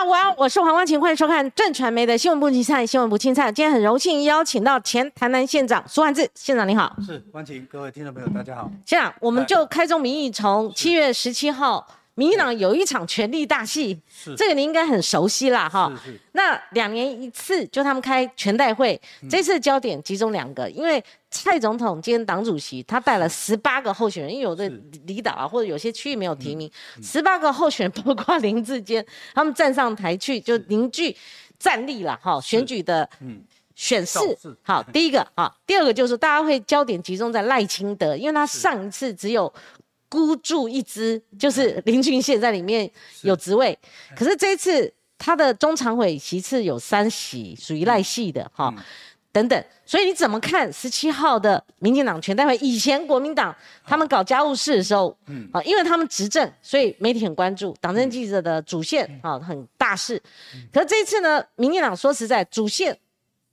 大家午安，我是黄光琴，欢迎收看正传媒的新闻部青菜，新闻部青菜。今天很荣幸邀请到前台南县长苏汉志县长，你好。是光琴，各位听众朋友，大家好。县长，我们就开宗明义，从七月十七号。民进党有一场权力大戏，这个你应该很熟悉啦，哈。那两年一次，就他们开全代会，这次焦点集中两个，因为蔡总统兼党主席他带了十八个候选人，因为有的离岛啊，或者有些区域没有提名，十八个候选人包括林志坚，他们站上台去就凝聚战力了，哈。选举的选势，好，第一个啊，第二个就是大家会焦点集中在赖清德，因为他上一次只有。孤注一掷，就是林俊宪在里面有职位，可是这一次他的中常委席次有三席，属于赖系的哈，等等，所以你怎么看十七号的民进党全代会？以前国民党他们搞家务事的时候，嗯，啊，因为他们执政，所以媒体很关注党政记者的主线啊，很大事。可是这次呢，民进党说实在，主线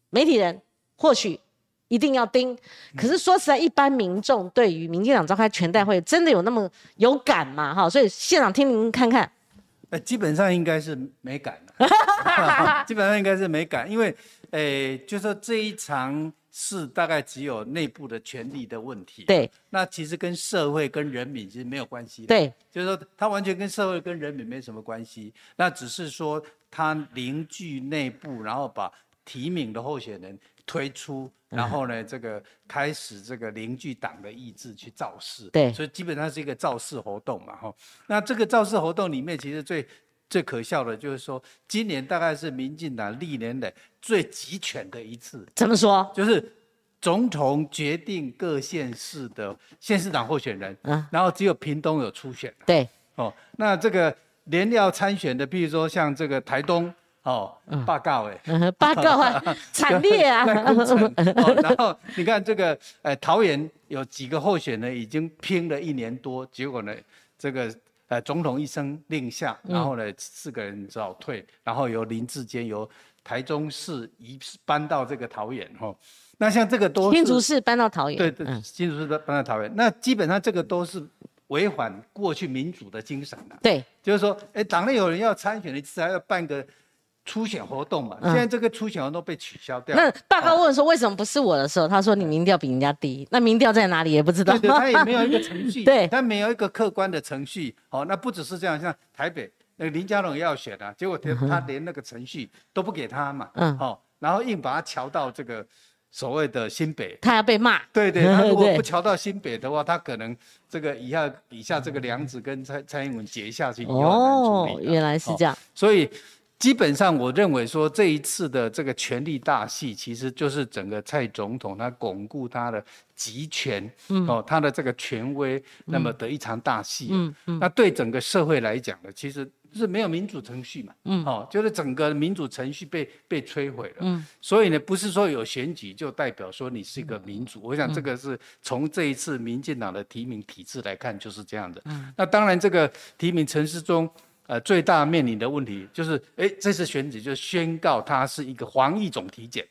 媒体人或许。一定要盯，可是说实在，一般民众对于民进党召开全代会，真的有那么有感吗？哈，所以现场听您看看。呃，基本上应该是没感 基本上应该是没感，因为，诶，就说这一场是大概只有内部的权力的问题。对。那其实跟社会跟人民其实没有关系。对。就是说，他完全跟社会跟人民没什么关系，那只是说他凝聚内部，然后把提名的候选人。推出，然后呢，这个开始这个凝聚党的意志去造势，对，所以基本上是一个造势活动嘛，哈。那这个造势活动里面，其实最最可笑的就是说，今年大概是民进党历年的最集权的一次。怎么说？就是总统决定各县市的县市长候选人，嗯，然后只有屏东有初选，对，哦，那这个连要参选的，比如说像这个台东。哦，报告哎，报告啊，惨烈啊！然后你看这个，呃，桃园有几个候选人已经拼了一年多，结果呢，这个呃总统一声令下，然后呢四个人只好退，然后由林志坚由台中市移搬到这个桃园哈。那像这个都新竹市搬到桃园，对对，新竹市搬到桃园，那基本上这个都是违反过去民主的精神的。对，就是说，哎，党内有人要参选，你至少要办个。初选活动嘛，现在这个初选活动被取消掉。那报告问说为什么不是我的时候，他说你民调比人家低，那民调在哪里也不知道。对，他也没有一个 程序，对，他没有一个客观的程序。哦，那不只是这样，像台北那个林佳龙也要选啊，结果他他连那个程序都不给他嘛，嗯，哦，然后硬把他调到这个所谓的新北，他要被骂。对对，他如果 不调到新北的话，他可能这个以下以下这个梁子跟蔡蔡英文结下去哦，原来是这样，所以。基本上，我认为说这一次的这个权力大戏，其实就是整个蔡总统他巩固他的集权，哦，他的这个权威，那么的一场大戏。嗯嗯。那对整个社会来讲呢，其实是没有民主程序嘛。嗯。哦，就是整个民主程序被被摧毁了。嗯。所以呢，不是说有选举就代表说你是一个民主。我想这个是从这一次民进党的提名体制来看就是这样的。嗯。那当然，这个提名陈世忠。呃，最大面临的问题就是，哎，这次选举就宣告它是一个防疫总体检，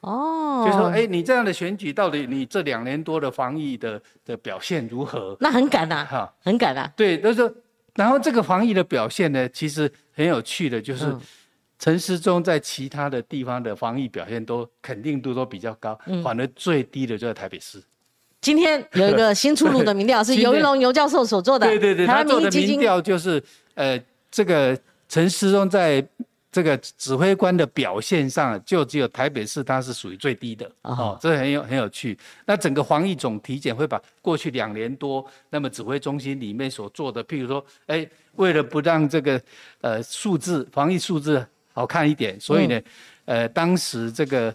哦，就说，哎，你这样的选举到底你这两年多的防疫的的表现如何？那很赶呐，哈，很赶呐。对，就是然后这个防疫的表现呢，其实很有趣的，就是陈时中在其他的地方的防疫表现都肯定度都比较高，反而最低的就在台北市。今天有一个新出炉的民调，是 尤一龙尤教授所做的，对对对，他做的民调就是，呃。这个陈时中在这个指挥官的表现上，就只有台北市他是属于最低的。哦，这很有很有趣。那整个防疫总体检会把过去两年多，那么指挥中心里面所做的，譬如说，哎，为了不让这个呃数字防疫数字好看一点，所以呢，呃，当时这个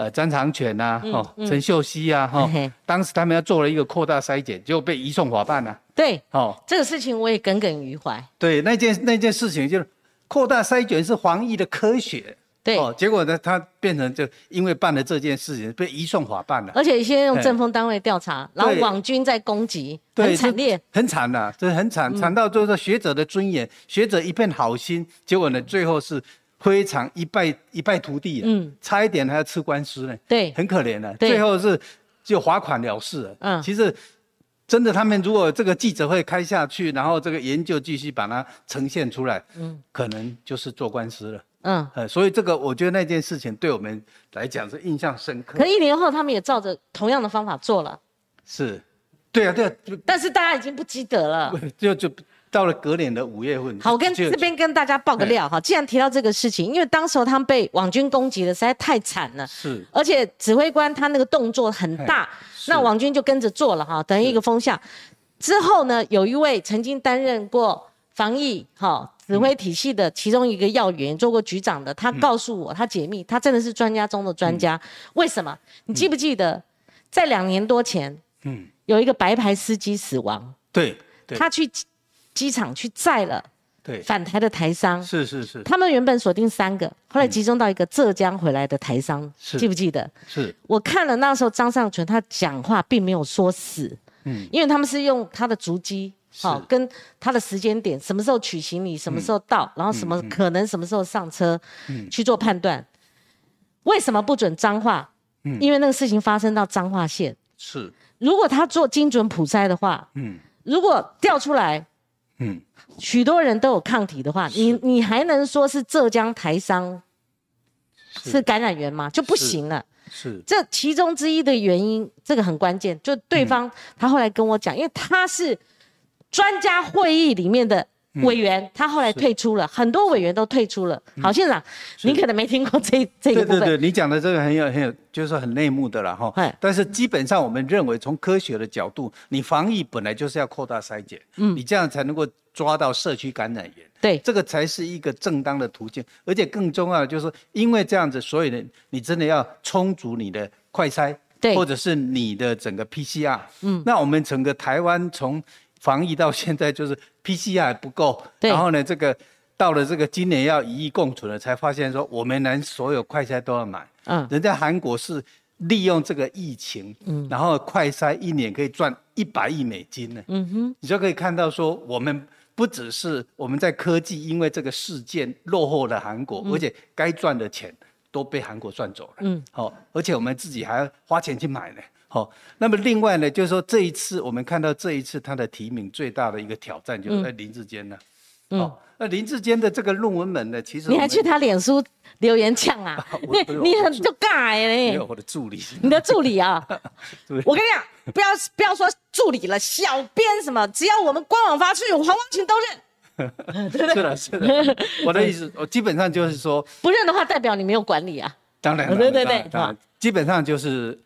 呃张长全呐，哦，陈秀熙啊，哈，当时他们要做了一个扩大筛检，就被移送法办了。对，哦，这个事情我也耿耿于怀。对，那件那件事情就是扩大筛选是防疫的科学，对，哦，结果呢，他变成就因为办了这件事情被移送法办了，而且现在用政风单位调查，然后网军在攻击，很惨烈，很惨的，这很惨，惨到就是学者的尊严，学者一片好心，结果呢，最后是非常一败一败涂地，嗯，差一点还要吃官司呢，对，很可怜的，最后是就罚款了事，嗯，其实。真的，他们如果这个记者会开下去，然后这个研究继续把它呈现出来，嗯，可能就是做官司了。嗯，呃，所以这个我觉得那件事情对我们来讲是印象深刻。可一年后，他们也照着同样的方法做了。是，对啊，对啊。但是大家已经不记得了。就就到了隔年的五月份。好，我跟这边跟大家报个料哈。既然提到这个事情，因为当时候他们被网军攻击的实在太惨了。是。而且指挥官他那个动作很大，那网军就跟着做了哈，等于一个风向。之后呢，有一位曾经担任过防疫哈。指挥体系的其中一个要员，做过局长的，他告诉我，他解密，他真的是专家中的专家。为什么？你记不记得，在两年多前，嗯，有一个白牌司机死亡，对，他去机场去载了，对，返台的台商，是是是，他们原本锁定三个，后来集中到一个浙江回来的台商，记不记得？是，我看了那时候张尚存他讲话并没有说死，嗯，因为他们是用他的足迹。好，跟他的时间点，什么时候取行李，什么时候到，然后什么可能什么时候上车，去做判断。为什么不准脏话？嗯，因为那个事情发生到脏话县。是。如果他做精准普筛的话，嗯，如果调出来，嗯，许多人都有抗体的话，你你还能说是浙江台商是感染源吗？就不行了。是。这其中之一的原因，这个很关键。就对方他后来跟我讲，因为他是。专家会议里面的委员，他后来退出了，很多委员都退出了。郝县长，你可能没听过这这个部分。对对对，你讲的这个很有很有，就是很内幕的了哈。但是基本上我们认为，从科学的角度，你防疫本来就是要扩大筛检，嗯，你这样才能够抓到社区感染源。对，这个才是一个正当的途径。而且更重要的就是，因为这样子，所以呢，你真的要充足你的快筛，对，或者是你的整个 PCR。嗯，那我们整个台湾从防疫到现在就是 PCR 不够，然后呢，这个到了这个今年要一亿共存了，才发现说我们连所有快筛都要买。嗯，人家韩国是利用这个疫情，嗯，然后快筛一年可以赚一百亿美金呢。嗯哼，你就可以看到说，我们不只是我们在科技因为这个事件落后了韩国，而且该赚的钱都被韩国赚走了。嗯，好，而且我们自己还要花钱去买呢。好，那么另外呢，就是说这一次我们看到这一次他的提名最大的一个挑战就是在林志坚呢。嗯。那林志坚的这个论文门呢，其实你还去他脸书留言呛啊？你你很就尬嘞。没有我的助理。你的助理啊？我跟你讲，不要不要说助理了，小编什么，只要我们官网发出去，黄光群都认。是的，是的。我的意思，我基本上就是说，不认的话，代表你没有管理啊。当然，对对对，基本上就是。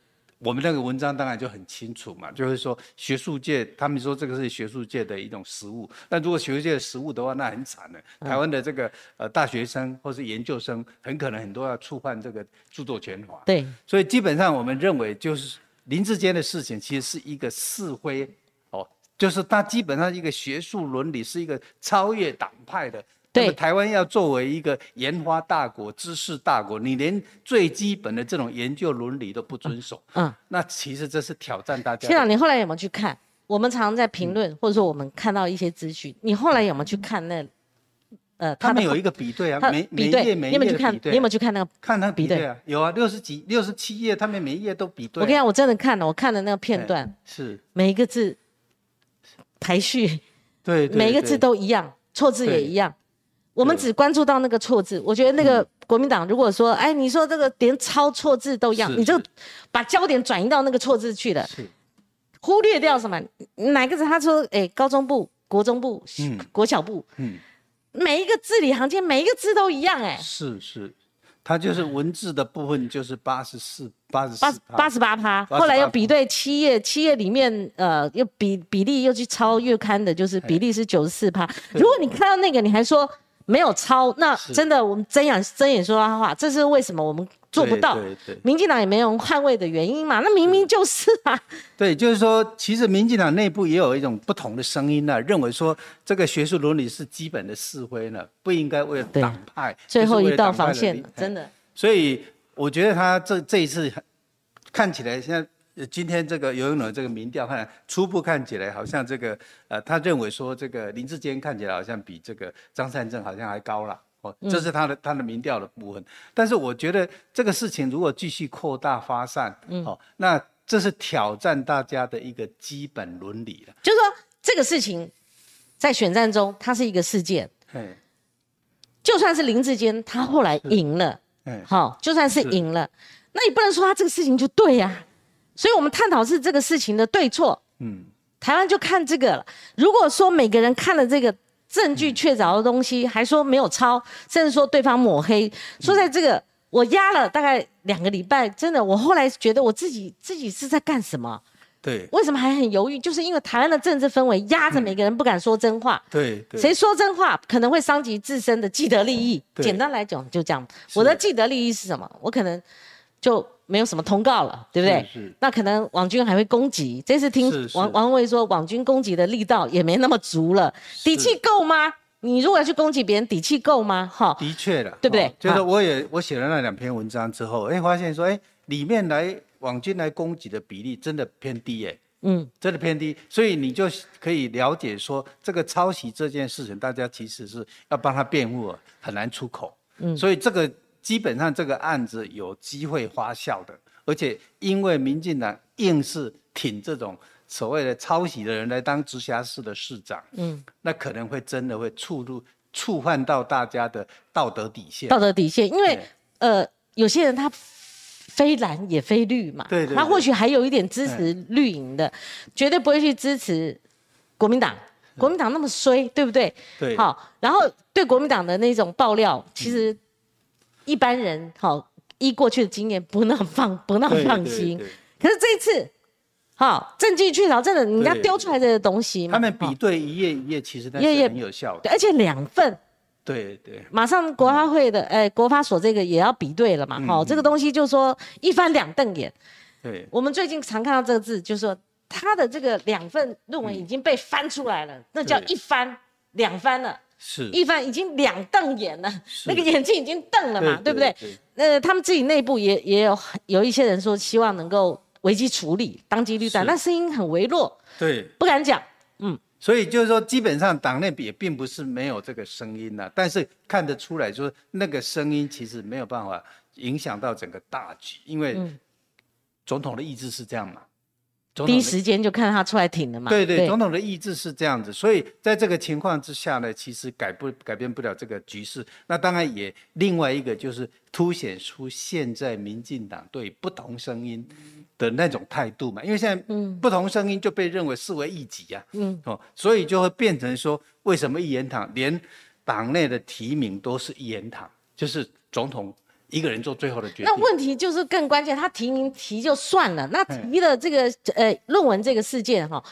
我们那个文章当然就很清楚嘛，就是说学术界他们说这个是学术界的一种实物，那如果学术界的实物的话，那很惨的。台湾的这个呃大学生或是研究生，很可能很多要触犯这个著作权法。对，所以基本上我们认为就是林志坚的事情，其实是一个是非哦，就是他基本上一个学术伦理是一个超越党派的。对，台湾要作为一个研发大国、知识大国，你连最基本的这种研究伦理都不遵守，嗯，那其实这是挑战大家。县长，你后来有没有去看？我们常常在评论，或者说我们看到一些资讯，你后来有没有去看那？呃，他们有一个比对啊，每每页每页比对。你有没有去看那个？看他比对啊，有啊，六十几、六十七页，他们每一页都比对。我跟你讲，我真的看了，我看了那个片段，是每一个字排序，对，每一个字都一样，错字也一样。我们只关注到那个错字，我觉得那个国民党如果说，哎，你说这个连抄错字都一样，你就把焦点转移到那个错字去了，忽略掉什么？哪个字？他说，哎，高中部、国中部、国小部，嗯，每一个字里行间，每一个字都一样，哎，是是，他就是文字的部分就是八十四、八十四、八十八趴，后来又比对七页，七页里面，呃，又比比例又去抄月刊的，就是比例是九十四趴。如果你看到那个，你还说。没有抄，那真的我们睁眼睁眼说瞎话，这是为什么我们做不到？民进党也没有捍卫的原因嘛？那明明就是啊。对，就是说，其实民进党内部也有一种不同的声音呢，认为说这个学术伦理是基本的是非呢，不应该为了党派。最后一道防线，真的。所以我觉得他这这一次看起来现在。今天这个游泳的这个民调看初步看起来好像这个呃，他认为说这个林志坚看起来好像比这个张善政好像还高了哦，这是他的他的民调的部分。但是我觉得这个事情如果继续扩大发散，哦，那这是挑战大家的一个基本伦理了。就是说，这个事情在选战中，它是一个事件。就算是林志坚，他后来赢了，好，就算是赢了，那你不能说他这个事情就对呀。所以我们探讨是这个事情的对错。嗯，台湾就看这个了。如果说每个人看了这个证据确凿的东西，还说没有抄，甚至说对方抹黑，说在这个我压了大概两个礼拜，真的，我后来觉得我自己自己是在干什么？对，为什么还很犹豫？就是因为台湾的政治氛围压着每个人不敢说真话。对，谁说真话可能会伤及自身的既得利益。简单来讲就这样，我的既得利益是什么？我可能就没有什么通告了，对不对？是。那可能网军还会攻击。这次听王王卫说，网军攻击的力道也没那么足了，底气够吗？你如果要去攻击别人，底气够吗？哈，的确的，对不对？就是我也我写了那两篇文章之后，哎，发现说，哎，里面来。网军来攻击的比例真的偏低哎，嗯，真的偏低，所以你就可以了解说，这个抄袭这件事情，大家其实是要帮他辩护，很难出口，嗯，所以这个基本上这个案子有机会发酵的，而且因为民进党硬是挺这种所谓的抄袭的人来当直辖市的市长，嗯，那可能会真的会触入触犯到大家的道德底线，道德底线，因为呃，有些人他。非蓝也非绿嘛，对对，他或许还有一点支持绿营的，绝对不会去支持国民党。国民党那么衰，对不对？对。好，然后对国民党的那种爆料，其实一般人好依过去的经验不那么放不那么放心。可是这一次，好证据确凿，真的人家丢出来这些东西，他们比对一页一页，其实那是很有效的，而且两份。对对，马上国发会的，哎，国发所这个也要比对了嘛，好，这个东西就说一翻两瞪眼。对，我们最近常看到这个字，就是说他的这个两份论文已经被翻出来了，那叫一翻两翻了，是一凡已经两瞪眼了，那个眼睛已经瞪了嘛，对不对？呃，他们自己内部也也有有一些人说希望能够危机处理，当机立断，那声音很微弱，对，不敢讲，嗯。所以就是说，基本上党内也并不是没有这个声音呐，但是看得出来，说那个声音其实没有办法影响到整个大局，因为总统的意志是这样嘛。第一时间就看他出来挺了嘛。对对，总统的意志是这样子，所以在这个情况之下呢，其实改不改变不了这个局势。那当然也另外一个就是凸显出现在民进党对不同声音的那种态度嘛，因为现在不同声音就被认为视为异己呀，嗯哦，所以就会变成说，为什么一言堂连党内的提名都是一言堂，就是总统。一个人做最后的决定。那问题就是更关键，他提名提就算了，那提了这个呃论文这个事件哈，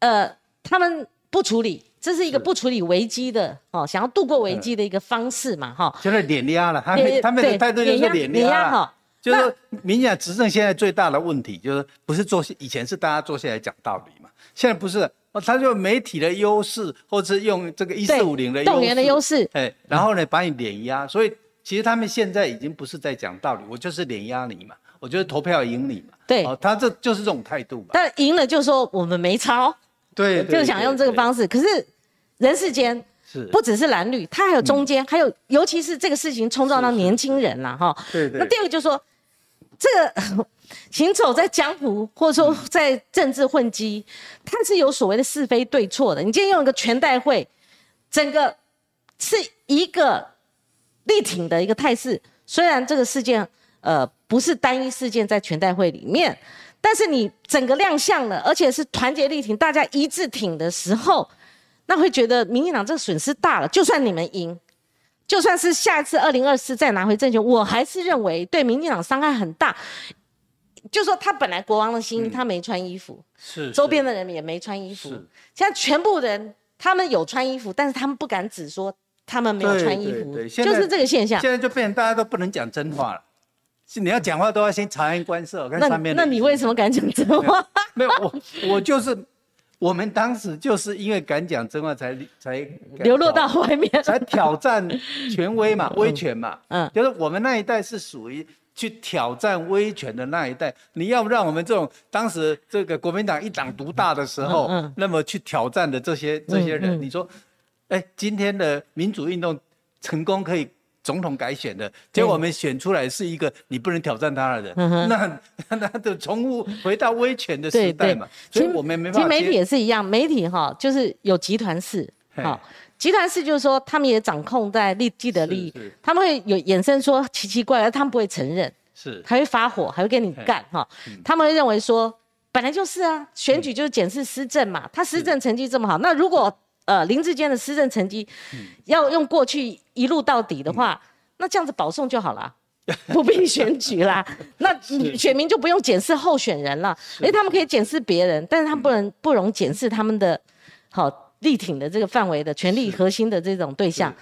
呃他们不处理，这是一个不处理危机的哦，想要度过危机的一个方式嘛哈。现在碾压了，他们他们的态度就是碾压哈。就是民进党执政现在最大的问题就是不是坐以前是大家坐下来讲道理嘛，现在不是哦，他就媒体的优势，或者是用这个一四五零的动员的优势，哎，然后呢把你碾压，所以。其实他们现在已经不是在讲道理，我就是碾压你嘛，我就是投票赢你嘛。对，哦他这就是这种态度嘛。但赢了就说我们没抄，对，就想用这个方式。可是人世间是不只是蓝绿，它还有中间，还有尤其是这个事情冲撞到年轻人了哈。对对。那第二个就是说，这个行走在江湖或者说在政治混迹，它是有所谓的是非对错的。你今天用一个全代会，整个是一个。力挺的一个态势，虽然这个事件呃不是单一事件在全代会里面，但是你整个亮相了，而且是团结力挺，大家一致挺的时候，那会觉得民进党这个损失大了。就算你们赢，就算是下一次二零二四再拿回政权，我还是认为对民进党伤害很大。就说他本来国王的心，他没穿衣服，是周边的人也没穿衣服，现在全部人他们有穿衣服，但是他们不敢只说。他们没有穿衣服，就是这个现象。现在就变成大家都不能讲真话了，是你要讲话都要先察言观色。看上面，那你为什么敢讲真话？没有我，我就是我们当时就是因为敢讲真话，才才流落到外面，才挑战权威嘛，威权嘛。嗯，就是我们那一代是属于去挑战威权的那一代。你要让我们这种当时这个国民党一党独大的时候，那么去挑战的这些这些人，你说？哎，今天的民主运动成功可以总统改选的，结果我们选出来是一个你不能挑战他的人，那那就重回到威权的时代嘛。所以我们没办法。其实媒体也是一样，媒体哈就是有集团式，好，集团式就是说他们也掌控在利既得利益，他们会有衍生说奇奇怪怪，他们不会承认，是。还会发火，还会跟你干哈，他们会认为说本来就是啊，选举就是检视施政嘛，他施政成绩这么好，那如果呃，林志坚的施政成绩要用过去一路到底的话，那这样子保送就好了，不必选举啦。那选民就不用检视候选人了，因为他们可以检视别人，但是他们不能不容检视他们的好力挺的这个范围的权力核心的这种对象。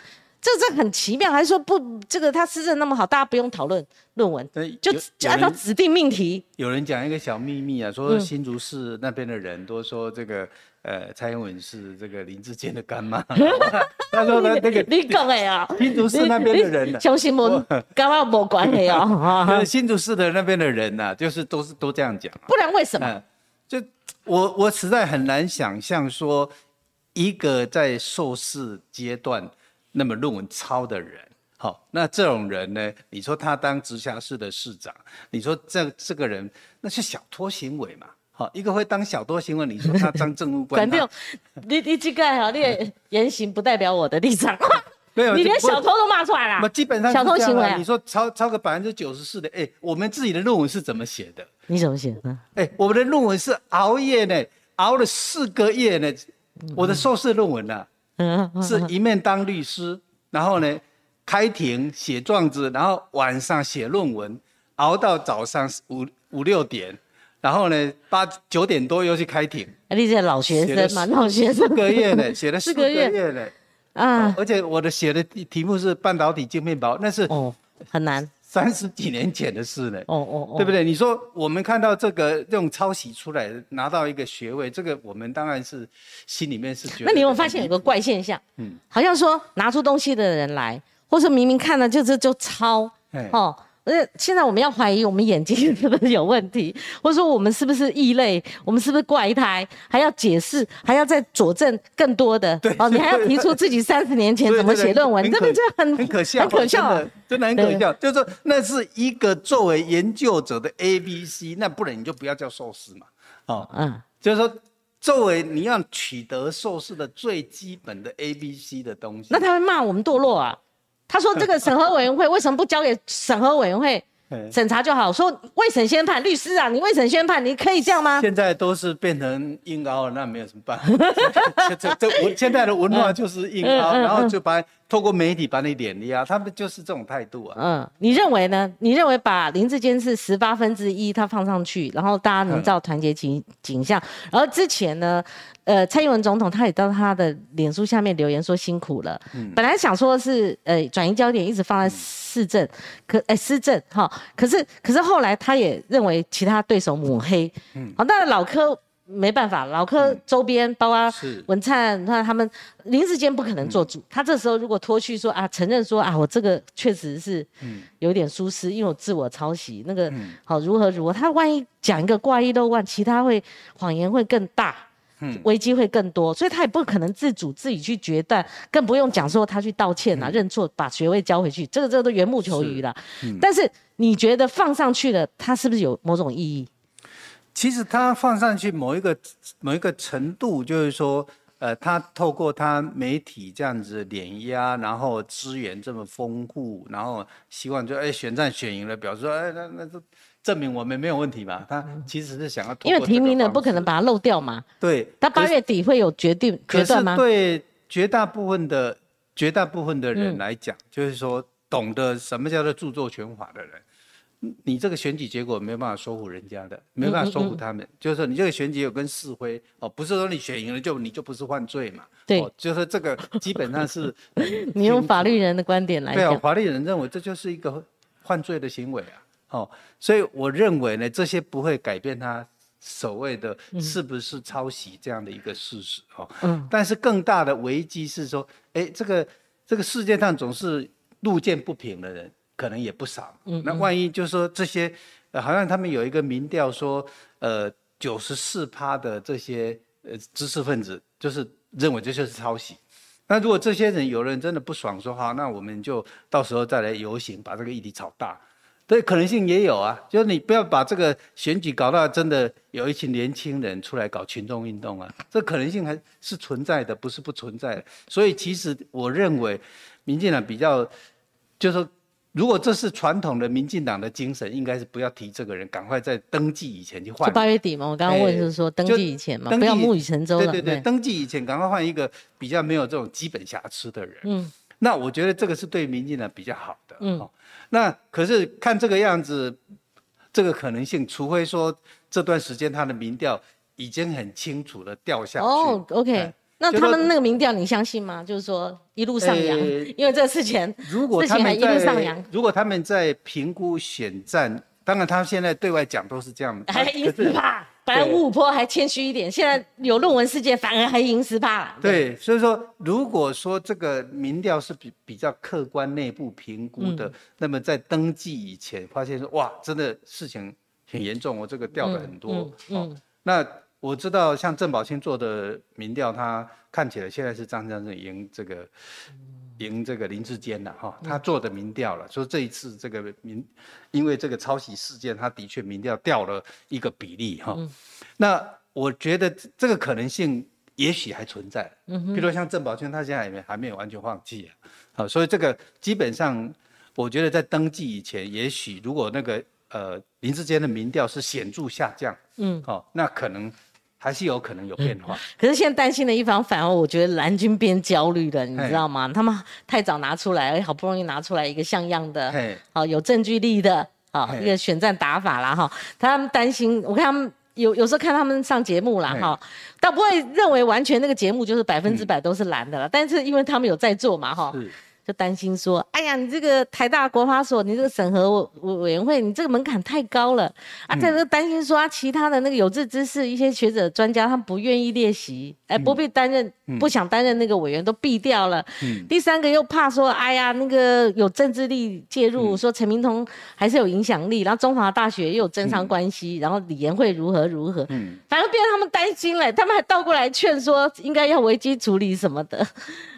这这很奇妙，还是说不？这个他施政那么好，大家不用讨论论文，就就按照指定命题。有人讲一个小秘密啊，说新竹市那边的人都说这个呃蔡英文是这个林志坚的干妈。他说呢，那个你讲的啊，新竹市那边的人，相信我，跟我没关系啊。新竹市的那边的人呐，就是都是都这样讲。不然为什么？就我我实在很难想象说一个在硕士阶段。那么论文抄的人，好，那这种人呢？你说他当直辖市的市长，你说这这个人那是小偷行为嘛？好，一个会当小多行为，你说他当政务官？反正你你这个哈，你的言行不代表我的立场。没有，你连小偷都骂出来了。那基本上小偷行为，你说超超个百分之九十四的，哎，我们自己的论文是怎么写的？你怎么写的？哎，我们的论文是熬夜呢，熬了四个月呢，我的硕士论文呢。是一面当律师，然后呢，开庭写状子，然后晚上写论文，熬到早上五五六点，然后呢八九点多又去开庭。你这老学生嘛，老学生。四个月呢，写了 四个月呢，啊！而且我的写的题目是半导体晶片包，那是哦很难。三十几年前的事了，哦哦哦，对不对？你说我们看到这个用抄袭出来拿到一个学位，这个我们当然是心里面是觉得。那你有发现有个怪现象？嗯，好像说拿出东西的人来，或者明明看了就这就抄，哦。而且现在我们要怀疑我们眼睛是不是有问题，或者说我们是不是异类，我们是不是怪胎，还要解释，还要再佐证更多的。对，哦，你还要提出自己三十年前怎么写论文，这不就很很可笑，很可笑，真的很可笑。就是说，那是一个作为研究者的 A B C，那不然你就不要叫硕士嘛。哦，嗯，就是说，作为你要取得硕士的最基本的 A B C 的东西，那他会骂我们堕落啊。他说：“这个审核委员会为什么不交给审核委员会 审查就好？说未审先判，律师啊，你未审先判，你可以这样吗？”现在都是变成硬凹了，那没有什么办法。这这文现在的文化就是硬凹，然后就把。透过媒体把你碾压，他们就是这种态度啊。嗯，你认为呢？你认为把林志坚是十八分之一，他放上去，然后大家能造团结景景象。然后之前呢，呃，蔡英文总统他也到他的脸书下面留言说辛苦了。嗯。本来想说是呃转移焦点，一直放在市政，可哎施政哈，可是可是后来他也认为其他对手抹黑。嗯。好，那老柯。没办法，老柯周边包括文灿，那他们林志坚不可能做主。他这时候如果脱去说啊，承认说啊，我这个确实是有点疏失，因为我自我抄袭那个好如何如何，他万一讲一个挂一漏万，其他会谎言会更大，危机会更多，所以他也不可能自主自己去决断，更不用讲说他去道歉啊，认错，把学位交回去，这个这个都缘木求鱼了。但是你觉得放上去了，他是不是有某种意义？其实他放上去某一个某一个程度，就是说，呃，他透过他媒体这样子碾压，然后资源这么丰富，然后希望就哎选战选赢了，表示说哎那那就证明我们没有问题嘛。他其实是想要因为提名的不可能把它漏掉嘛。对。他八月底会有决定决断吗？对绝大部分的绝大部分的人来讲，就是说懂得什么叫做著作权法的人。你这个选举结果没有办法说服人家的，没办法说服他们。就是说，你这个选举有跟是非哦，不是说你选赢了就你就不是犯罪嘛。对，就是这个基本上是。你用法律人的观点来讲。对啊，法律人认为这就是一个犯罪的行为啊。哦，所以我认为呢，这些不会改变他所谓的是不是抄袭这样的一个事实哦。嗯。但是更大的危机是说，哎，这个这个世界上总是路见不平的人。可能也不少，嗯，那万一就是说这些，呃，好像他们有一个民调说，呃，九十四趴的这些呃知识分子就是认为这就是抄袭，那如果这些人有人真的不爽，说好，那我们就到时候再来游行，把这个议题炒大。对，可能性也有啊，就是你不要把这个选举搞到真的有一群年轻人出来搞群众运动啊，这可能性还是存在的，不是不存在。所以其实我认为，民进党比较，就是说，如果这是传统的民进党的精神，应该是不要提这个人，赶快在登记以前就换。就八月底嘛，我刚刚问就是说登记以前嘛，不要木已成舟了。对对对，登记以前赶快换一个比较没有这种基本瑕疵的人。嗯。那我觉得这个是对民进党比较好的。嗯。那可是看这个样子，这个可能性，除非说这段时间他的民调已经很清楚的掉下去。哦，OK，那他们那个民调你相信吗？就是说一路上扬，因为这事情，如果他们在如果他们在评估选战，当然他现在对外讲都是这样，还赢死吧。本来五五坡还谦虚一点，现在有论文事件，反而还赢十趴了。对，所以说，如果说这个民调是比比较客观内部评估的，那么在登记以前发现说，哇，真的事情很严重，我这个掉了很多。嗯，那我知道像郑宝清做的民调，他看起来现在是张先生赢这个。赢这个林志坚了哈，他做的民调了，说这一次这个民，因为这个抄袭事件，他的确民调掉了一个比例哈。那我觉得这个可能性也许还存在，嗯比如像郑宝清，他现在还没还没有完全放弃啊。好，所以这个基本上，我觉得在登记以前，也许如果那个呃林志坚的民调是显著下降，嗯，好，那可能。还是有可能有变化，可是现在担心的一方，反而我觉得蓝军变焦虑了，你知道吗？他们太早拿出来，好不容易拿出来一个像样的，好有证据力的，好一个选战打法啦，哈。他们担心，我看他们有有时候看他们上节目啦，哈，倒不会认为完全那个节目就是百分之百都是蓝的了，但是因为他们有在做嘛，哈。就担心说，哎呀，你这个台大国法所，你这个审核委委员会，你这个门槛太高了。啊！再个担心说啊，其他的那个有志之士，一些学者专家，他们不愿意列席，哎，不必担任，不想担任那个委员都毙掉了。第三个又怕说，哎呀，那个有政治力介入，说陈明通还是有影响力，然后中华大学又有政商关系，然后李延会如何如何，反正变成他们担心了，他们还倒过来劝说，应该要危机处理什么的。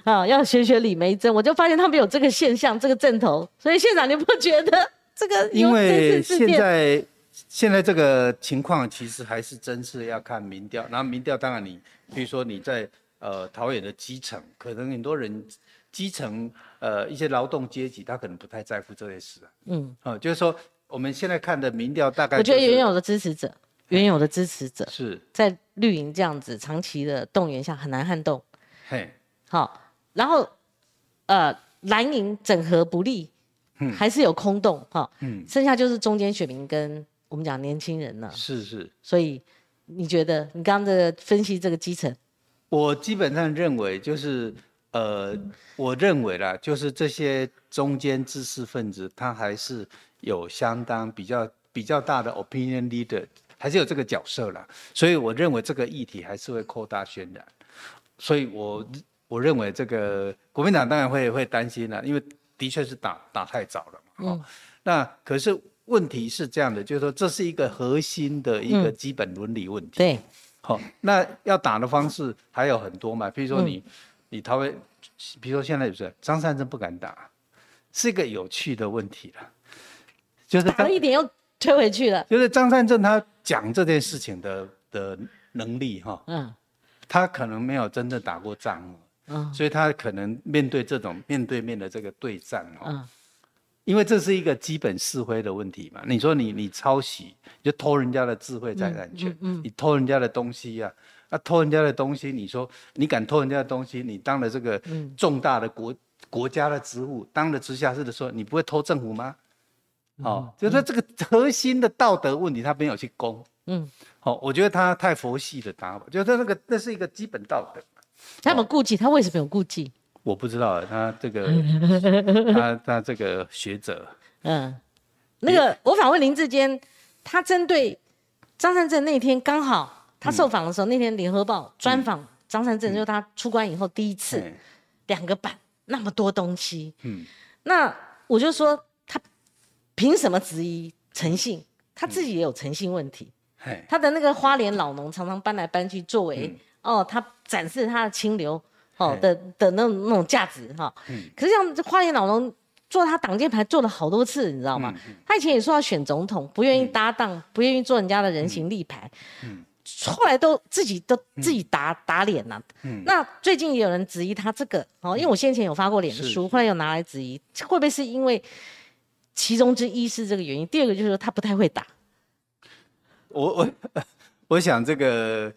啊，要学学李梅珍，我就发现他们有这个现象，这个阵头。所以县长，你不觉得这个？因为现在现在这个情况，其实还是真是要看民调。然后民调，当然你，比如说你在呃桃园的基层，可能很多人基层呃一些劳动阶级，他可能不太在乎这些事啊。嗯，啊，就是说我们现在看的民调，大概我觉得原有的支持者，原有的支持者是在绿营这样子长期的动员下很难撼动。嘿，好。然后，呃，蓝营整合不利，嗯，还是有空洞哈，嗯，剩下就是中间选民跟我们讲年轻人了，是是，所以你觉得你刚刚的分析这个基层，我基本上认为就是，呃，我认为啦，就是这些中间知识分子他还是有相当比较比较大的 opinion leader，还是有这个角色啦，所以我认为这个议题还是会扩大渲染，所以我。我认为这个国民党当然会会担心了，因为的确是打打太早了嘛。嗯。那可是问题是这样的，就是说这是一个核心的一个基本伦理问题。对。好，那要打的方式还有很多嘛，比如说你你他会，比如说现在就是张善政不敢打，是一个有趣的问题了。就是打一点又推回去了。就是张善政他讲这件事情的的能力哈，嗯，他可能没有真正打过仗。所以他可能面对这种面对面的这个对战哦，因为这是一个基本是非的问题嘛。你说你你抄袭，就偷人家的智慧财产权，你偷人家的东西呀，那偷人家的东西，你说你敢偷人家的东西，你当了这个重大的国国家的职务，当了直辖市的时候，你不会偷政府吗？哦，就说这个核心的道德问题，他没有去攻。嗯，好，我觉得他太佛系的答法，就他那个那是一个基本道德。他有顾忌，他为什么有顾忌？我不知道，他这个 他他这个学者，嗯，那个我访问林志坚，他针对张善政那天刚好他受访的时候，那天联合报专访张善政，就是他出关以后第一次两个版那么多东西，嗯，那我就说他凭什么质疑诚信？他自己也有诚信问题，他的那个花莲老农常常搬来搬去作为。哦，他展示他的清流，哦的的那种那种价值哈。可是像花莲老农做他挡箭牌做了好多次，你知道吗？他以前也说要选总统，不愿意搭档，不愿意做人家的人形立牌。嗯。后来都自己都自己打打脸了。嗯。那最近也有人质疑他这个哦，因为我先前有发过脸书，后来又拿来质疑，会不会是因为其中之一是这个原因？第二个就是说他不太会打。我我我想这个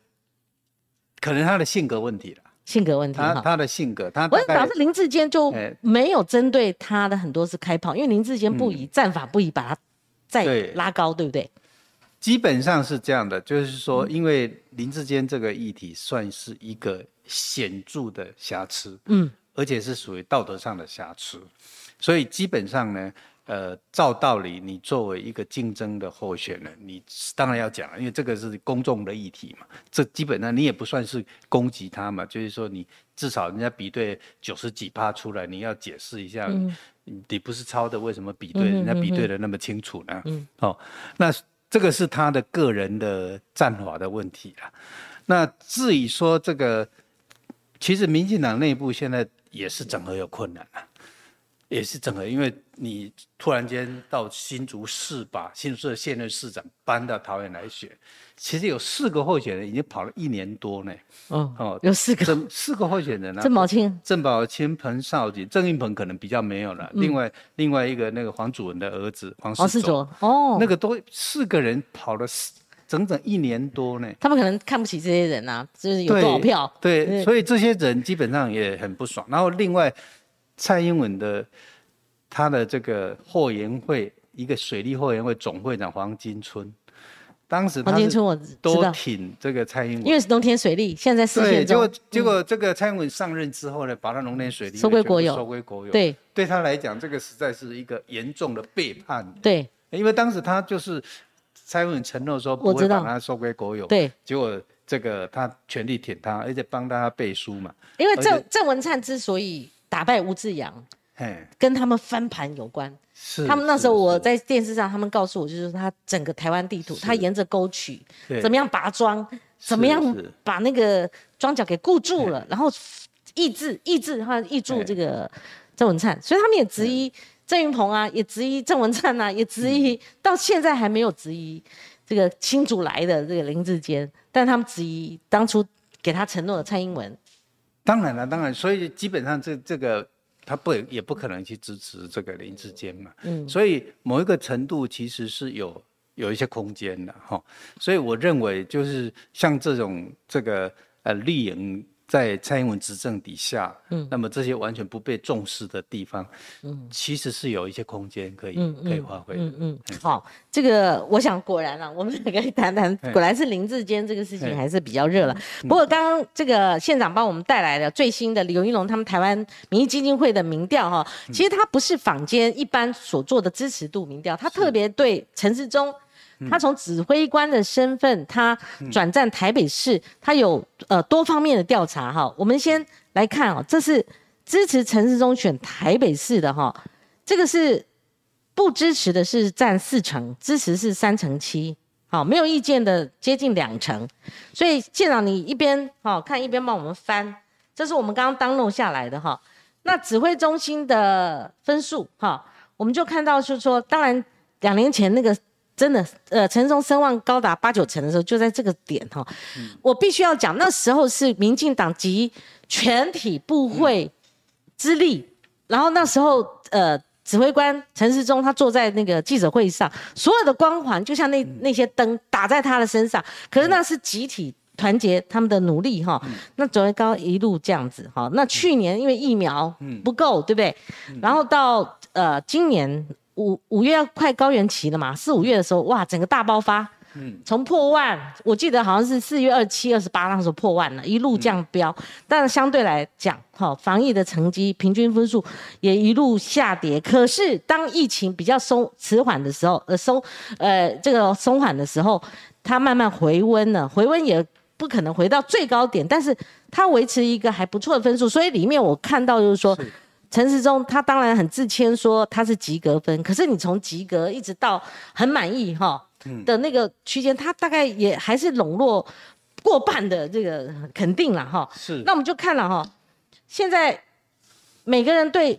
可能他的性格问题了。性格问题。他他的性格，他我表示林志坚就没有针对他的很多次开炮，因为林志坚不以战法不以把他再拉高，对不对？基本上是这样的，就是说，因为林志坚这个议题算是一个显著的瑕疵，嗯，而且是属于道德上的瑕疵，所以基本上呢，呃，照道理，你作为一个竞争的候选人，你当然要讲，因为这个是公众的议题嘛，这基本上你也不算是攻击他嘛，就是说你至少人家比对九十几趴出来，你要解释一下，你不是抄的，为什么比对人家比对的那么清楚呢？嗯，哦，那。这个是他的个人的战法的问题了。那至于说这个，其实民进党内部现在也是整合有困难了，也是整合，因为你突然间到新竹市把新竹市的现任市长搬到桃园来选。其实有四个候选人已经跑了一年多呢。哦哦，有四个，四个候选人啊。郑宝清、郑宝清、彭少杰、郑运鹏可能比较没有了。另外另外一个那个黄祖文的儿子黄世卓，哦，那个都四个人跑了整整一年多呢。他们可能看不起这些人啊，就是有多少票？对，所以这些人基本上也很不爽。然后另外蔡英文的他的这个后援会，一个水利后援会总会长黄金春。当时黄金春我都挺这个蔡英文，因为是农田水利，现在四线结果结果这个蔡英文上任之后呢，把他农田水利收归国有，收归国有。对，对他来讲，这个实在是一个严重的背叛。对，因为当时他就是蔡英文承诺说不会把他收归国有。对，结果这个他全力挺他，而且帮大家背书嘛。因为郑郑文灿之所以打败吴志阳，跟他们翻盘有关。是他们那时候我在电视上，他们告诉我，就是他整个台湾地图，他沿着沟渠怎么样拔桩，怎么样把那个庄脚给固住了，然后抑制抑制他抑住这个郑文灿，所以他们也质疑郑云鹏啊，也质疑郑文灿啊，也质疑到现在还没有质疑这个新主来的这个林志坚，但他们质疑当初给他承诺的蔡英文。当然了，当然，所以基本上这这个。他不也不可能去支持这个林志坚嘛，嗯，所以某一个程度其实是有有一些空间的哈，所以我认为就是像这种这个呃绿营。在蔡英文执政底下，嗯，那么这些完全不被重视的地方，嗯，其实是有一些空间可以可以发挥。嗯嗯，好，这个我想果然啊，我们两个谈谈，果然是林志坚这个事情还是比较热了。不过刚刚这个县长帮我们带来的最新的刘一龙他们台湾民意基金会的民调哈，其实他不是坊间一般所做的支持度民调，他特别对陈世忠。他从指挥官的身份，他转战台北市，他有呃多方面的调查哈。我们先来看哦，这是支持陈世忠选台北市的哈，这个是不支持的是占四成，支持是三成七，好，没有意见的接近两成。所以县长你一边哈看一边帮我们翻，这是我们刚刚当弄下来的哈。那指挥中心的分数哈，我们就看到是说，当然两年前那个。真的，呃，陈忠声望高达八九成的时候，就在这个点哈。我必须要讲，那时候是民进党集全体部会之力，然后那时候，呃，指挥官陈世忠他坐在那个记者会上，所有的光环就像那那些灯打在他的身上。可是那是集体团结他们的努力哈。那左为高一路这样子哈。那去年因为疫苗不够，对不对？然后到呃今年。五五月要快高原期了嘛，四五月的时候，哇，整个大爆发，嗯，从破万，我记得好像是四月二七、二十八那时候破万了，一路降标，但相对来讲，哈，防疫的成绩平均分数也一路下跌。可是当疫情比较松迟缓的时候，呃，松，呃，这个松缓的时候，它慢慢回温了，回温也不可能回到最高点，但是它维持一个还不错的分数，所以里面我看到就是说。陈时中他当然很自谦说他是及格分，可是你从及格一直到很满意哈的那个区间，他大概也还是笼络过半的这个肯定了哈。是。那我们就看了哈，现在每个人对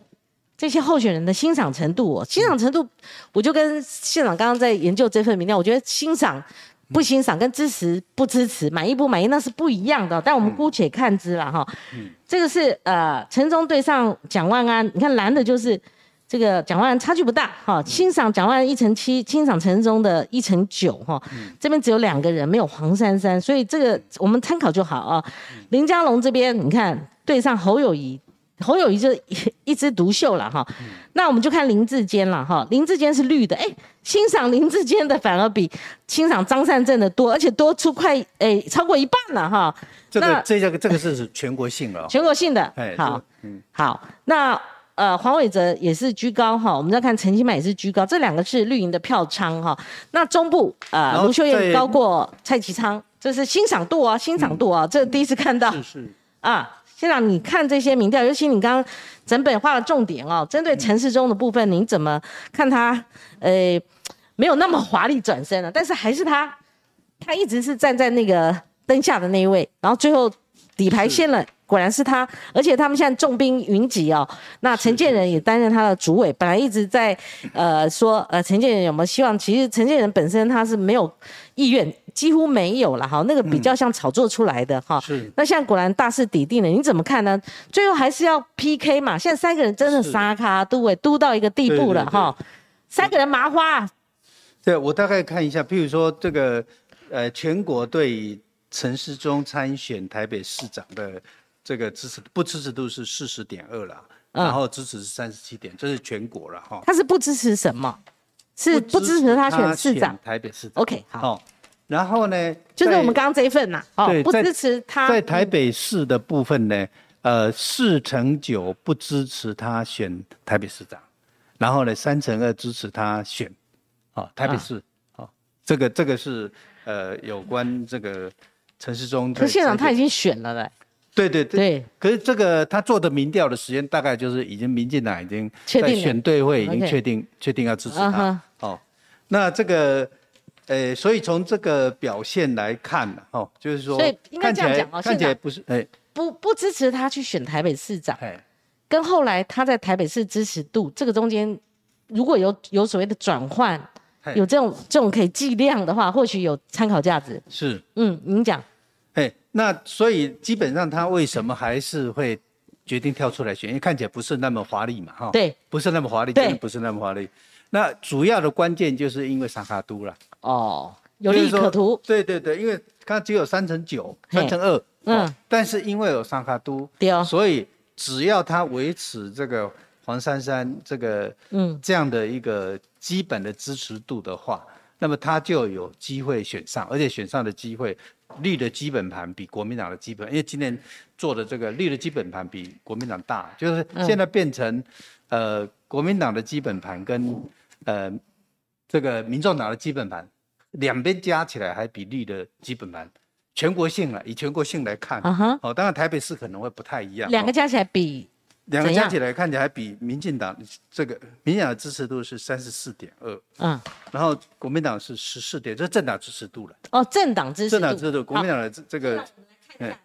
这些候选人的欣赏程度，欣赏程度，我就跟县长刚刚在研究这份民调，我觉得欣赏不欣赏跟支持不支持、满意不满意那是不一样的。但我们姑且看之了哈。嗯。这个是呃陈忠对上蒋万安，你看蓝的就是。这个蒋万安差距不大哈，欣赏蒋万安一成七，欣赏陈忠的一成九哈，这边只有两个人，没有黄珊珊，所以这个我们参考就好啊。林佳龙这边你看对上侯友谊，侯友谊就 一枝独秀了哈。那我们就看林志坚了哈，林志坚是绿的，哎，欣赏林志坚的反而比欣赏张善政的多，而且多出快哎超过一半了哈。这个这个这个是全国性的，全国性的，好，嗯，好，那。呃，黄伟哲也是居高哈，我们再看陈其迈也是居高，这两个是绿营的票仓哈。那中部呃，卢秀燕高过蔡其昌，这是欣赏度啊，欣赏度啊，这第一次看到。是是。啊，现长，你看这些民调，尤其你刚刚整本画了重点哦，针对城市中的部分，您怎么看他？呃，没有那么华丽转身了，但是还是他，他一直是站在那个灯下的那一位，然后最后底牌现了。果然是他，而且他们现在重兵云集哦。那陈建仁也担任他的主委，本来一直在呃说呃陈建仁有没有希望？其实陈建仁本身他是没有意愿，几乎没有了哈。那个比较像炒作出来的哈。是。那现在果然大势已定了，你怎么看呢？最后还是要 PK 嘛？现在三个人真的杀咖都委都到一个地步了哈。三个人麻花。对，我大概看一下，譬如说这个呃全国对陈世忠参选台北市长的。这个支持不支持度是四十点二了，然后支持是三十七点，这是全国了哈。他是不支持什么？是不支持他选市长？台北市长。OK，好。然后呢？就是我们刚刚这一份呐。哦，不支持他。在台北市的部分呢，呃，四成九不支持他选台北市长，然后呢，三成二支持他选，啊，台北市。哦，这个这个是呃有关这个陈世忠。可是县长他已经选了嘞。对对对，可是这个他做的民调的时间大概就是已经民进党已经在选对会已经确定确定要支持他。哦，那这个呃，所以从这个表现来看，哦，就是说，所以应该这样讲哦，看起来不是哎，不不支持他去选台北市长，跟后来他在台北市支持度这个中间如果有有所谓的转换，有这种这种可以计量的话，或许有参考价值。是，嗯，您讲。哎，那所以基本上他为什么还是会决定跳出来选？因为看起来不是那么华丽嘛，哈。对，不是那么华丽，真的不是那么华丽。那主要的关键就是因为萨卡都了。哦，有利可图。对对对，因为它只有三乘九、三乘二，嗯，但是因为有萨卡都，所以只要他维持这个黄珊珊这个嗯这样的一个基本的支持度的话，那么他就有机会选上，而且选上的机会。绿的基本盘比国民党的基本，因为今年做的这个绿的基本盘比国民党大，就是现在变成，呃，国民党的基本盘跟呃这个民众党的基本盘两边加起来还比绿的基本盘全国性了，以全国性来看，哦，当然台北市可能会不太一样，两个加起来比。两个加起来看起来还比民进党这个民进党的支持度是三十四点二，嗯，然后国民党是十四点，这是政党支持度了。哦，政党支持政党支持度，国民党的这这个，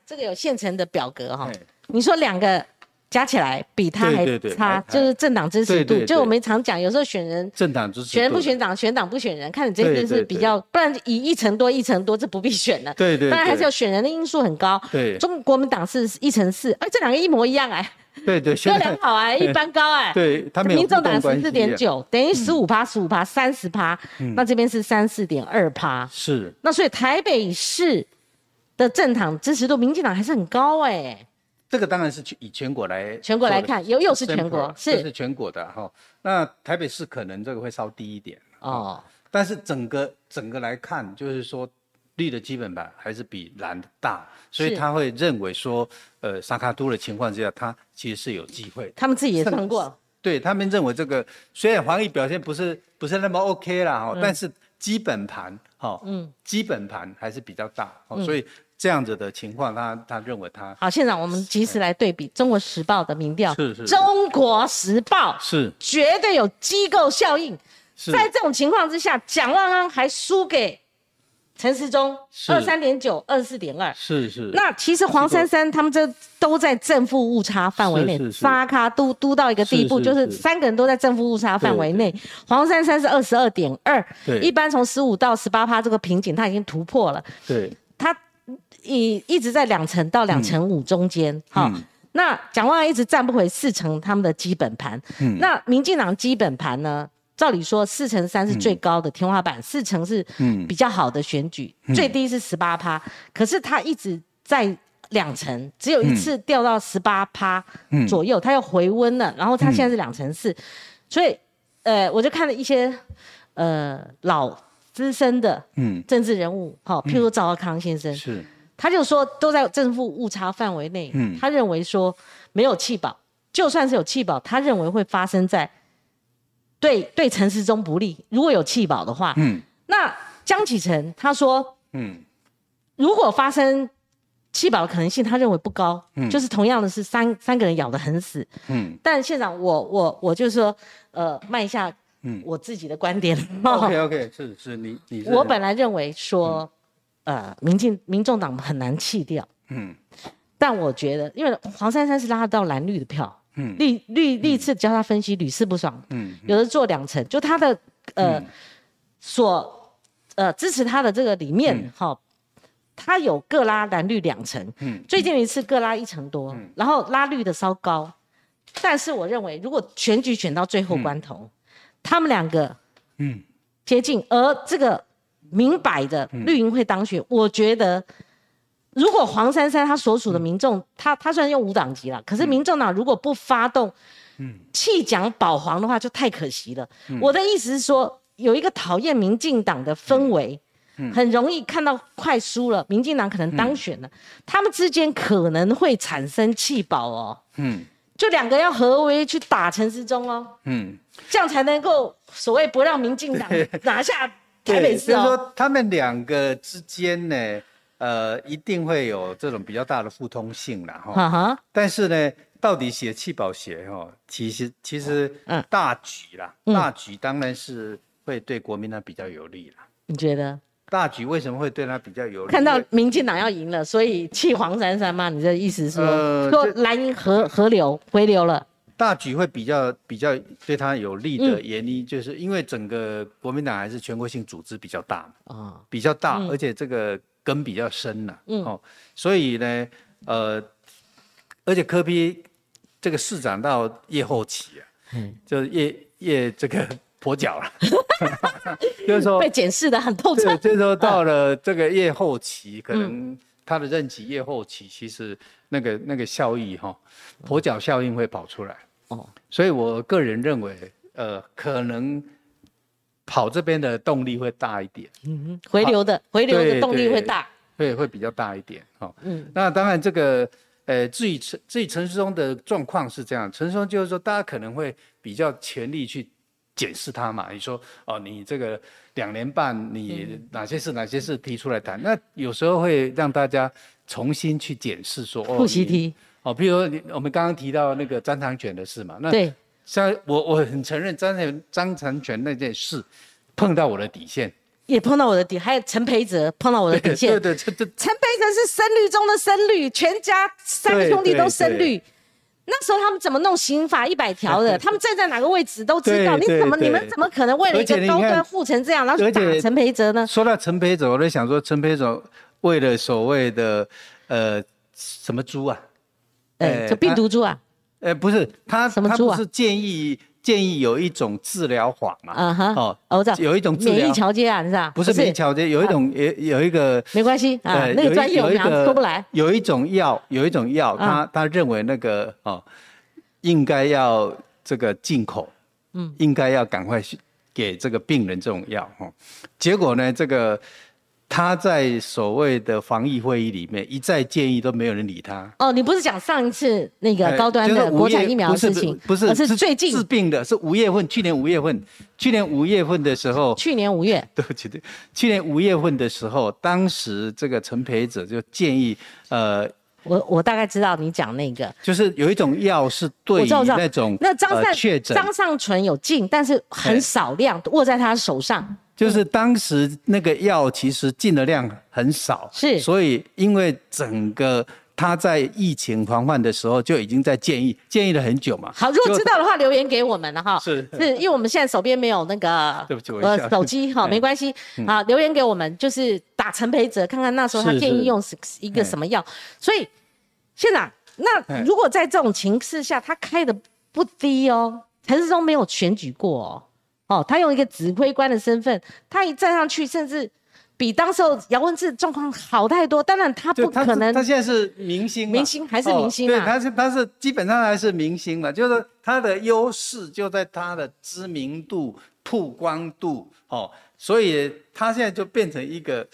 这个有现成的表格哈。你说两个加起来比他还差，就是政党支持度。就我们常讲，有时候选人政党支持，选人不选党，选党不选人，看你这边是比较，不然以一成多一成多，这不必选了。对对，当然还是要选人的因素很高。对，中国民党是一成四，哎，这两个一模一样哎。对 对，都良 好啊，一般高哎。对，他们民众党十四点九，等于十五趴，十五趴，三十趴。那这边是三四点二趴。是。那所以台北市的政党支持度，民进党还是很高哎。这个当然是以全国来全国来看，又又是全国，是是全国的哈。那台北市可能这个会稍低一点哦，但是整个整个来看，就是说。绿的基本盘还是比蓝的大，所以他会认为说，呃，沙卡都的情况之下，他其实是有机会。他们自己也算过，对他们认为这个虽然黄奕表现不是不是那么 OK 啦，哈，但是基本盘哈，嗯，基本盘还是比较大，所以这样子的情况，他他认为他好。县长，我们及时来对比《中国时报》的民调，是是，《中国时报》是绝对有机构效应，在这种情况之下，蒋万安还输给。陈时中二三点九、二十四点二，是是。那其实黄珊珊他们这都在正负误差范围内，发卡都都到一个地步，就是三个人都在正负误差范围内。黄珊珊是二十二点二，一般从十五到十八趴这个瓶颈他已经突破了。对，他一一直在两成到两成五中间。好，那蒋万安一直站不回四成他们的基本盘。嗯，那民进党基本盘呢？照理说，四乘三是最高的天花板，四成是比较好的选举，最低是十八趴。可是他一直在两成，只有一次掉到十八趴左右，他又回温了。然后他现在是两成四，所以呃，我就看了一些呃老资深的政治人物，好，譬如赵少康先生，是他就说都在正负误差范围内。他认为说没有弃保，就算是有弃保，他认为会发生在。对对，陈时中不利。如果有弃保的话，嗯，那江启臣他说，嗯，如果发生弃保的可能性，他认为不高，嗯，就是同样的是三三个人咬得很死，嗯，但县长，我我我就是说，呃，卖一下，嗯，我自己的观点。OK OK，是是，你你，我本来认为说，呃，民进民众党很难弃掉，嗯，但我觉得，因为黄珊珊是拉到蓝绿的票。嗯，历历历次教他分析屡试不爽。嗯，有的做两层，就他的呃所呃支持他的这个里面哈，他有各拉蓝绿两层。嗯，最近一次各拉一层多，然后拉绿的稍高。但是我认为，如果选举选到最后关头，他们两个嗯接近，而这个明摆的绿营会当选，我觉得。如果黄珊珊她所属的民众，他他虽然用五党籍了，可是民众党如果不发动，嗯，弃蒋保黄的话，就太可惜了。我的意思是说，有一个讨厌民进党的氛围，很容易看到快输了，民进党可能当选了，他们之间可能会产生弃保哦，嗯，就两个要合围去打陈时中哦，嗯，这样才能够所谓不让民进党拿下台北市哦。就是说他们两个之间呢。呃，一定会有这种比较大的互通性啦哈。但是呢，到底写弃保协哈，其实其实大局啦，大局当然是会对国民党比较有利啦。你觉得？大局为什么会对他比较有利？看到民进党要赢了，所以弃黄珊珊吗？你的意思是说，说蓝营河河流回流了？大局会比较比较对他有利的原因，就是因为整个国民党还是全国性组织比较大啊，比较大，而且这个。根比较深了，哦，所以呢，呃，而且科比这个市长到越后期啊，嗯，就是越越这个跛脚了，就是说被检视的很透彻。就是说到了这个越后期，可能他的任期越后期，其实那个那个效益哈，跛脚效应会跑出来。哦，所以我个人认为，呃，可能。跑这边的动力会大一点，嗯，回流的回流的动力会大，会会比较大一点，哈，嗯，那当然这个，呃，至于陈至于陈世忠的状况是这样，陈世忠就是说，大家可能会比较全力去检视他嘛，你说，哦，你这个两年半，你哪些事哪些事提出来谈，那有时候会让大家重新去检视说，复习题，哦，比如你我们刚刚提到那个张长卷的事嘛，那对。像我我很承认张成张成全那件事碰到我的底线，也碰到我的底，还有陈培哲碰到我的底线。对对，陈培哲是深绿中的深绿，全家三个兄弟都深绿。那时候他们怎么弄刑法一百条的？他们站在哪个位置都知道。你怎么你们怎么可能为了一个高端护成这样，然后打陈培哲呢？说到陈培哲，我在想说，陈培哲为了所谓的呃什么猪啊？呃，就病毒猪啊？呃，不是他，他不是建议建议有一种治疗法嘛？啊哈，哦，我知道，有一种免疫调节啊，是吧？不是免疫调节，有一种也有一个没关系啊，那个专业我们说不来。有一种药，有一种药，他他认为那个哦，应该要这个进口，嗯，应该要赶快给这个病人这种药哈。结果呢，这个。他在所谓的防疫会议里面一再建议，都没有人理他。哦，你不是讲上一次那个高端的国产疫苗的事情？不是，是最近治病的，是五月份，去年五月份，去年五月份的时候。去年五月。对不起，对，去年五月份的时候，当时这个陈培者就建议，呃，我我大概知道你讲那个，就是有一种药是对那种那张善张尚存有进，但是很少量握在他手上。就是当时那个药其实进的量很少，是，所以因为整个他在疫情防范的时候就已经在建议，建议了很久嘛。好，如果知道的话留言给我们了哈。是，是因为我们现在手边没有那个，对不起，呃，手机哈，没关系，好，留言给我们，就是打陈培哲，看看那时候他建议用一个什么药。所以，县长，那如果在这种情势下，他开的不低哦，陈世忠没有选举过哦。哦，他用一个指挥官的身份，他一站上去，甚至比当时候姚文智状况好太多。当然，他不可能，他现在是明星，明星还是明星啊？对，他是他是基本上还是明星嘛，就是他的优势就在他的知名度、曝光度，哦，所以他现在就变成一个。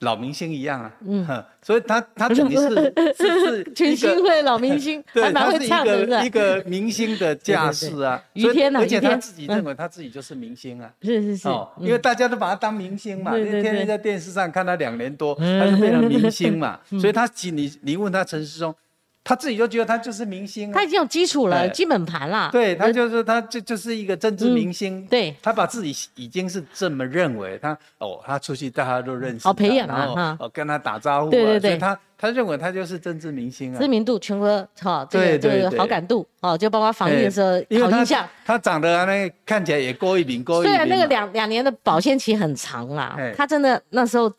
老明星一样啊，嗯，所以他他等于是 是是群星会老明星，对，他是一个一个明星的架势啊，于天而且他自己认为他自己就是明星啊，是是是，哦，因为大家都把他当明星嘛，天天在电视上看他两年多，他就变成明星嘛，所以他你你问他陈世忠。他自己就觉得他就是明星，他已经有基础了，基本盘了。对他就是他就就是一个政治明星。对，他把自己已经是这么认为。他哦，他出去大家都认识，好培养啊，哦跟他打招呼。对对对，他他认为他就是政治明星啊，知名度全国哈，对对好感度哦，就包括防疫的时候好印象。他长得那看起来也过一名过一名。虽然那个两两年的保鲜期很长啦，他真的那时候。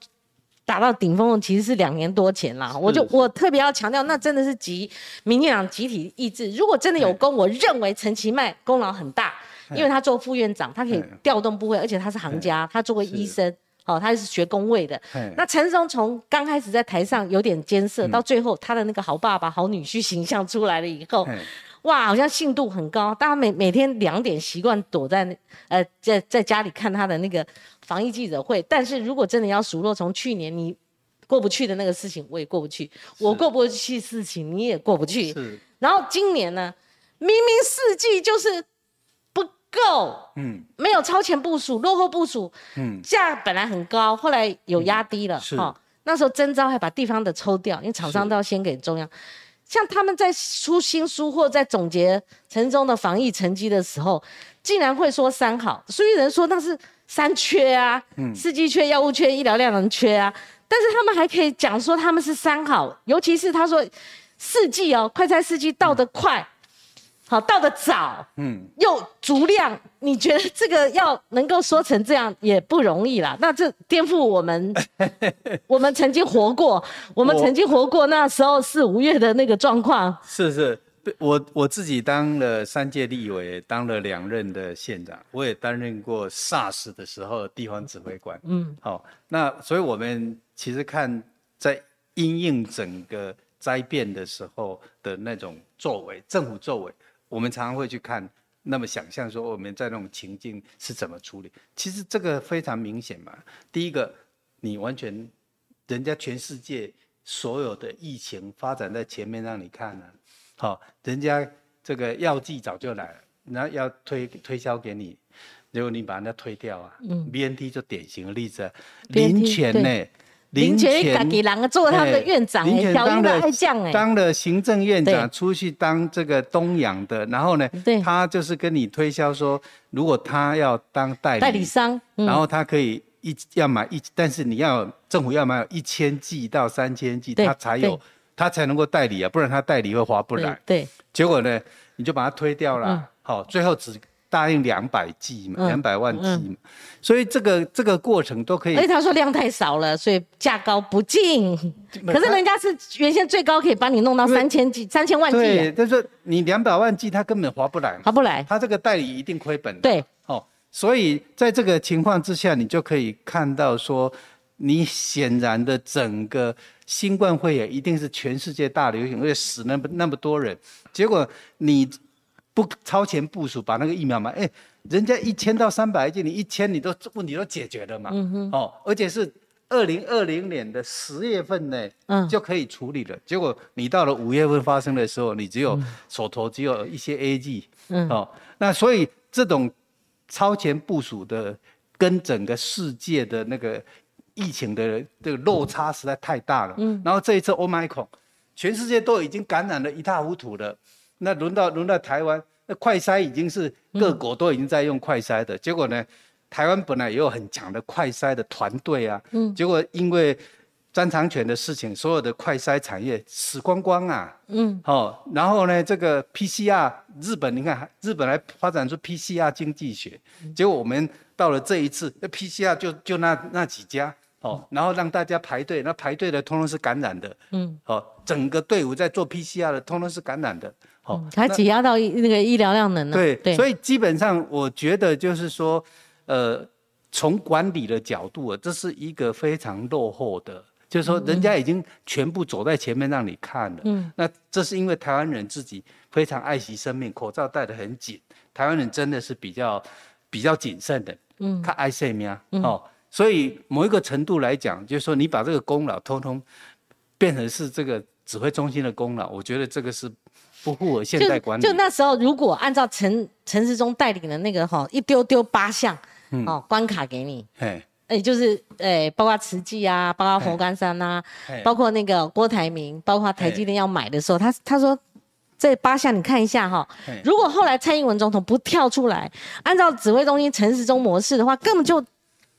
达到顶峰其实是两年多前啦，我就我特别要强调，那真的是集民进党集体意志。如果真的有功，我认为陈其迈功劳很大，因为他做副院长，他可以调动部会，而且他是行家，他作为医生，哦，他是学工位的。那陈松从刚开始在台上有点艰涩，到最后他的那个好爸爸、好女婿形象出来了以后。哇，好像信度很高，大家每每天两点习惯躲在呃在在家里看他的那个防疫记者会。但是如果真的要数落，从去年你过不去的那个事情，我也过不去；我过不去事情，你也过不去。是。然后今年呢，明明四季就是不够，嗯，没有超前部署，落后部署，嗯，价本来很高，后来有压低了，是。那时候征招还把地方的抽掉，因为厂商都要先给中央。像他们在出新书或在总结城中的防疫成绩的时候，竟然会说三好，所以人说那是三缺啊，嗯，司机缺、药物缺、医疗量能缺啊，但是他们还可以讲说他们是三好，尤其是他说四季哦，快餐四季到得快。好到的早，嗯，又足量，你觉得这个要能够说成这样也不容易啦。那这颠覆我们，我们曾经活过，我们曾经活过那时候四五月的那个状况。是是，我我自己当了三届立委，当了两任的县长，我也担任过 SARS 的时候地方指挥官。嗯，好，那所以我们其实看在因应整个灾变的时候的那种作为，政府作为。我们常常会去看，那么想象说我们在那种情境是怎么处理。其实这个非常明显嘛。第一个，你完全，人家全世界所有的疫情发展在前面让你看呢，好，人家这个药剂早就来了，那要推推销给你，结果你把人家推掉啊。嗯。B N T 就典型的例子，林权呢？林权给人做他们的院长，哎，当了当了行政院长，出去当这个东洋的，然后呢，他就是跟你推销说，如果他要当代理代理商，然后他可以一要买一，但是你要政府要买一千剂到三千剂，他才有他才能够代理啊，不然他代理会划不来。对，结果呢，你就把他推掉了，好，最后只。答应两百 G 嘛，两百万 G 嘛，所以这个这个过程都可以。而且他说量太少了，所以价高不进。可是人家是原先最高可以帮你弄到三千 G、三千万 G。对，但是你两百万 G 他根本划不来，划不来。他这个代理一定亏本。对，哦，所以在这个情况之下，你就可以看到说，你显然的整个新冠肺炎一定是全世界大流行，而且死那么那么多人，结果你。不超前部署，把那个疫苗嘛，哎，人家一千到三百剂，你一千你都问题都解决了嘛，哦，而且是二零二零年的十月份呢，嗯，就可以处理了。结果你到了五月份发生的时候，你只有手头只有一些 A G，嗯，哦，那所以这种超前部署的跟整个世界的那个疫情的这个落差实在太大了，嗯，然后这一次 Omicron，全世界都已经感染的一塌糊涂了。那轮到轮到台湾，那快筛已经是各国都已经在用快筛的，结果呢，台湾本来也有很强的快筛的团队啊，嗯，结果因为专长权的事情，所有的快筛产业死光光啊，嗯，哦，然后呢，这个 PCR 日本，你看日本还发展出 PCR 经济学，结果我们到了这一次，那 PCR 就就那那几家，哦，然后让大家排队，那排队的通通是感染的，嗯，哦，整个队伍在做 PCR 的通通是感染的。哦，还挤压到那个医疗量能呢。对，对所以基本上我觉得就是说，呃，从管理的角度啊，这是一个非常落后的，就是说人家已经全部走在前面让你看了。嗯。那这是因为台湾人自己非常爱惜生命，口罩戴得很紧。台湾人真的是比较比较谨慎的。嗯。他爱惜命。哦。所以某一个程度来讲，就是说你把这个功劳通通变成是这个指挥中心的功劳，我觉得这个是。不符合现代管理。就那时候，如果按照陈陈时中带领的那个哈，一丢丢八项哦关卡给你，哎，哎就是哎，包括慈济啊，包括佛冈山呐，包括那个郭台铭，包括台积电要买的时候，他他说这八项你看一下哈，如果后来蔡英文总统不跳出来，按照指挥中心陈时中模式的话，根本就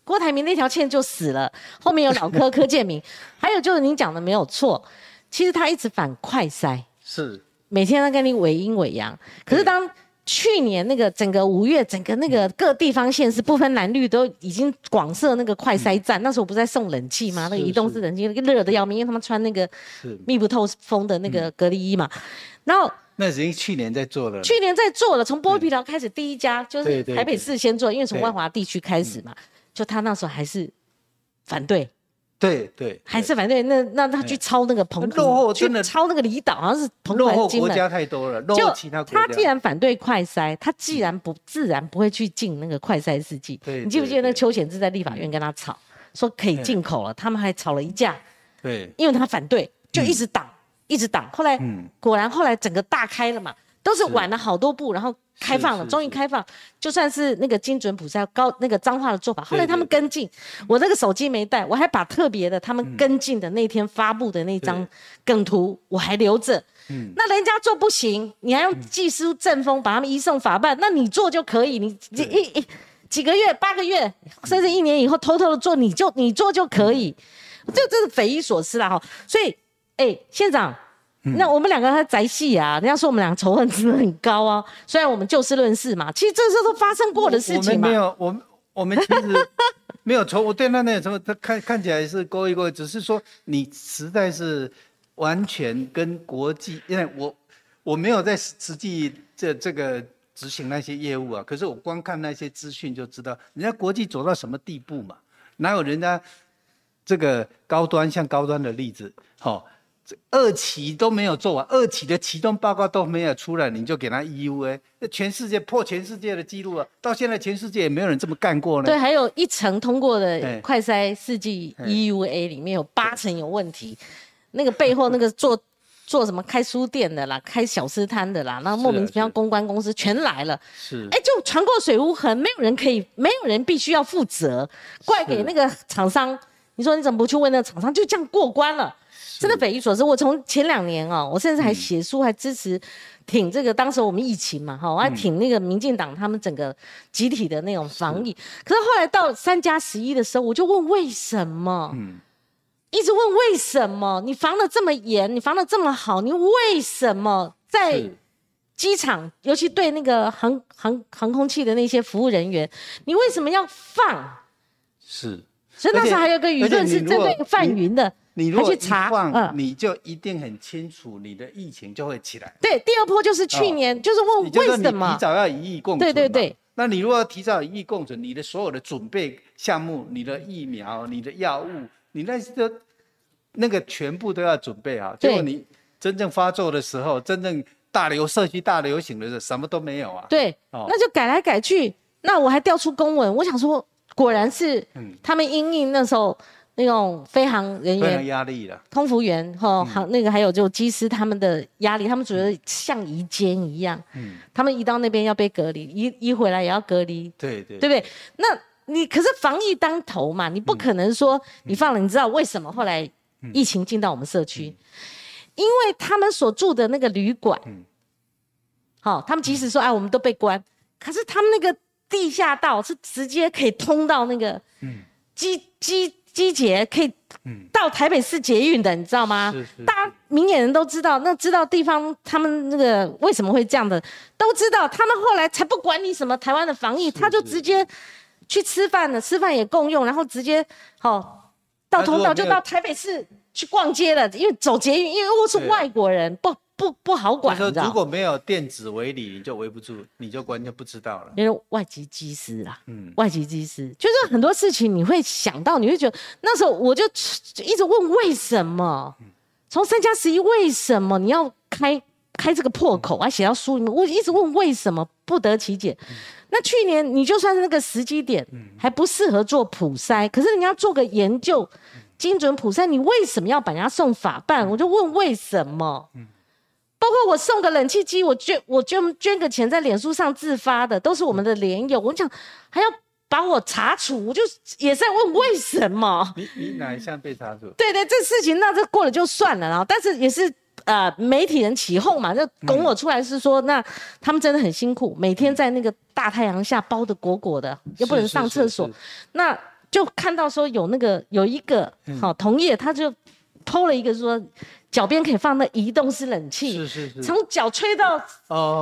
郭台铭那条线就死了。后面有老柯柯建明，还有就是您讲的没有错，其实他一直反快塞是。每天都跟你伪阴伪阳，可是当去年那个整个五月，整个那个各地方县市不分蓝绿都已经广设那个快筛站，那时候不是在送冷气吗？那个移动式冷气，那个热的要命，因为他们穿那个密不透风的那个隔离衣嘛。然后那已经去年在做了，去年在做了，从剥皮寮开始第一家就是台北市先做，因为从万华地区开始嘛，就他那时候还是反对。对对，还是反对那那他去抄那个澎湖，去抄那个离岛，好像是澎湖、落后国家太多了，落后其他国家。他既然反对快筛，他既然不自然不会去进那个快筛试剂。你记不记得那个邱显志在立法院跟他吵，说可以进口了，他们还吵了一架。对，因为他反对，就一直挡，一直挡。后来果然后来整个大开了嘛，都是晚了好多步，然后。开放了，终于开放，就算是那个精准普筛高那个脏话的做法，后来他们跟进，我那个手机没带，我还把特别的他们跟进的那天发布的那张梗图我还留着。嗯，那人家做不行，你还用技术正风把他们移送法办，那你做就可以，你一一几个月、八个月，甚至一年以后偷偷的做，你就你做就可以，这这是匪夷所思了哈。所以，哎，县长。那我们两个还宅戏啊？人家说我们两个仇恨值很高啊。虽然我们就事论事嘛，其实这些都发生过的事情嘛。我们没有，我们我们其实 没有仇。我对那那个什么，他看看起来是勾一勾，只是说你实在是完全跟国际，因为我我没有在实际这这个执行那些业务啊。可是我光看那些资讯就知道，人家国际走到什么地步嘛？哪有人家这个高端像高端的例子？好。二期都没有做完，二期的启动报告都没有出来，你就给他 EUA，那全世界破全世界的记录了。到现在全世界也没有人这么干过呢。对，还有一层通过的快筛试剂 EUA 里面有八成有问题，那个背后那个做 做什么开书店的啦，开小吃摊的啦，那莫名其妙公关公司全来了。是，哎，就船过水无痕，没有人可以，没有人必须要负责，怪给那个厂商。你说你怎么不去问那个厂商？就这样过关了。真的匪夷所思。我从前两年哦，我甚至还写书，还支持挺这个。当时我们疫情嘛，哈，我还挺那个民进党他们整个集体的那种防疫。可是后来到三加十一的时候，我就问为什么？嗯，一直问为什么？你防的这么严，你防的这么好，你为什么在机场，尤其对那个航航航空器的那些服务人员，你为什么要放？是。所以那时候还有个舆论是针对范云的。你如果去查，嗯，你就一定很清楚，你的疫情就会起来。对，第二波就是去年，就是问为什么提早要一亿共存。对对对。那你如果要提早一亿共存，你的所有的准备项目、你的疫苗、你的药物，你那些那个全部都要准备好。结果你真正发作的时候，真正大流社区大流行的时候，什么都没有啊。对，那就改来改去。那我还调出公文，我想说，果然是他们因应那时候。那种飞行人员压力了，空服员哈，航那个还有就机师他们的压力，他们觉得像移监一样，嗯，他们移到那边要被隔离，移移回来也要隔离，对对，对不对？那你可是防疫当头嘛，你不可能说你放了，你知道为什么后来疫情进到我们社区？因为他们所住的那个旅馆，好，他们即使说哎，我们都被关，可是他们那个地下道，是直接可以通到那个机机机捷，可以到台北市捷运的，你知道吗？大家明眼人都知道，那知道地方他们那个为什么会这样的，都知道。他们后来才不管你什么台湾的防疫，他就直接去吃饭了，吃饭也共用，然后直接哦到通道就到台北市去逛街了，因为走捷运，因为我是外国人，不。不不好管，说如果没有电子围篱，你就围不住，你就完全不知道了。因为外籍机师啊，嗯，外籍机师就是很多事情你会想到，你会觉得那时候我就一直问为什么，从三加十一为什么你要开开这个破口，还写到书里面，我一直问为什么不得其解。那去年你就算是那个时机点还不适合做普筛，可是人家做个研究，精准普筛，你为什么要把人家送法办？我就问为什么。包括我送个冷气机，我捐我捐捐个钱在脸书上自发的，都是我们的连友。我讲还要把我查处，我就也在问为什么？你你哪一项被查处？对对，这事情那这过了就算了，然后但是也是呃媒体人起哄嘛，就拱我出来是说，那他们真的很辛苦，每天在那个大太阳下包的裹裹的，又不能上厕所，那就看到说有那个有一个好同业，他就偷了一个说。脚边可以放那移动式冷气，是是是，从脚吹到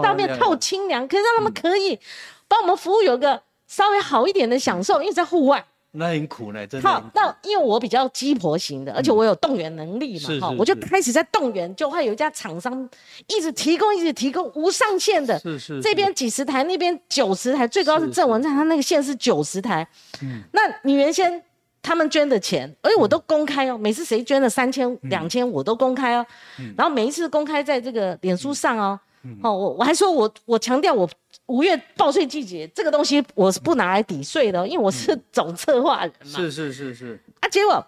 到面透清凉，可以让他们可以帮我们服务有个稍微好一点的享受，因为在户外，那很苦呢，真的。好，那因为我比较鸡婆型的，而且我有动员能力嘛，哈，我就开始在动员，就会有一家厂商一直提供，一直提供无上限的，是是，这边几十台，那边九十台，最高是郑文灿，他那个线是九十台，嗯，那你原先。他们捐的钱，而且我都公开哦。每次谁捐了三千、两千，我都公开哦。然后每一次公开在这个脸书上哦。哦，我我还说我我强调我五月报税季节这个东西我是不拿来抵税的，因为我是总策划人嘛。是是是是。啊，结果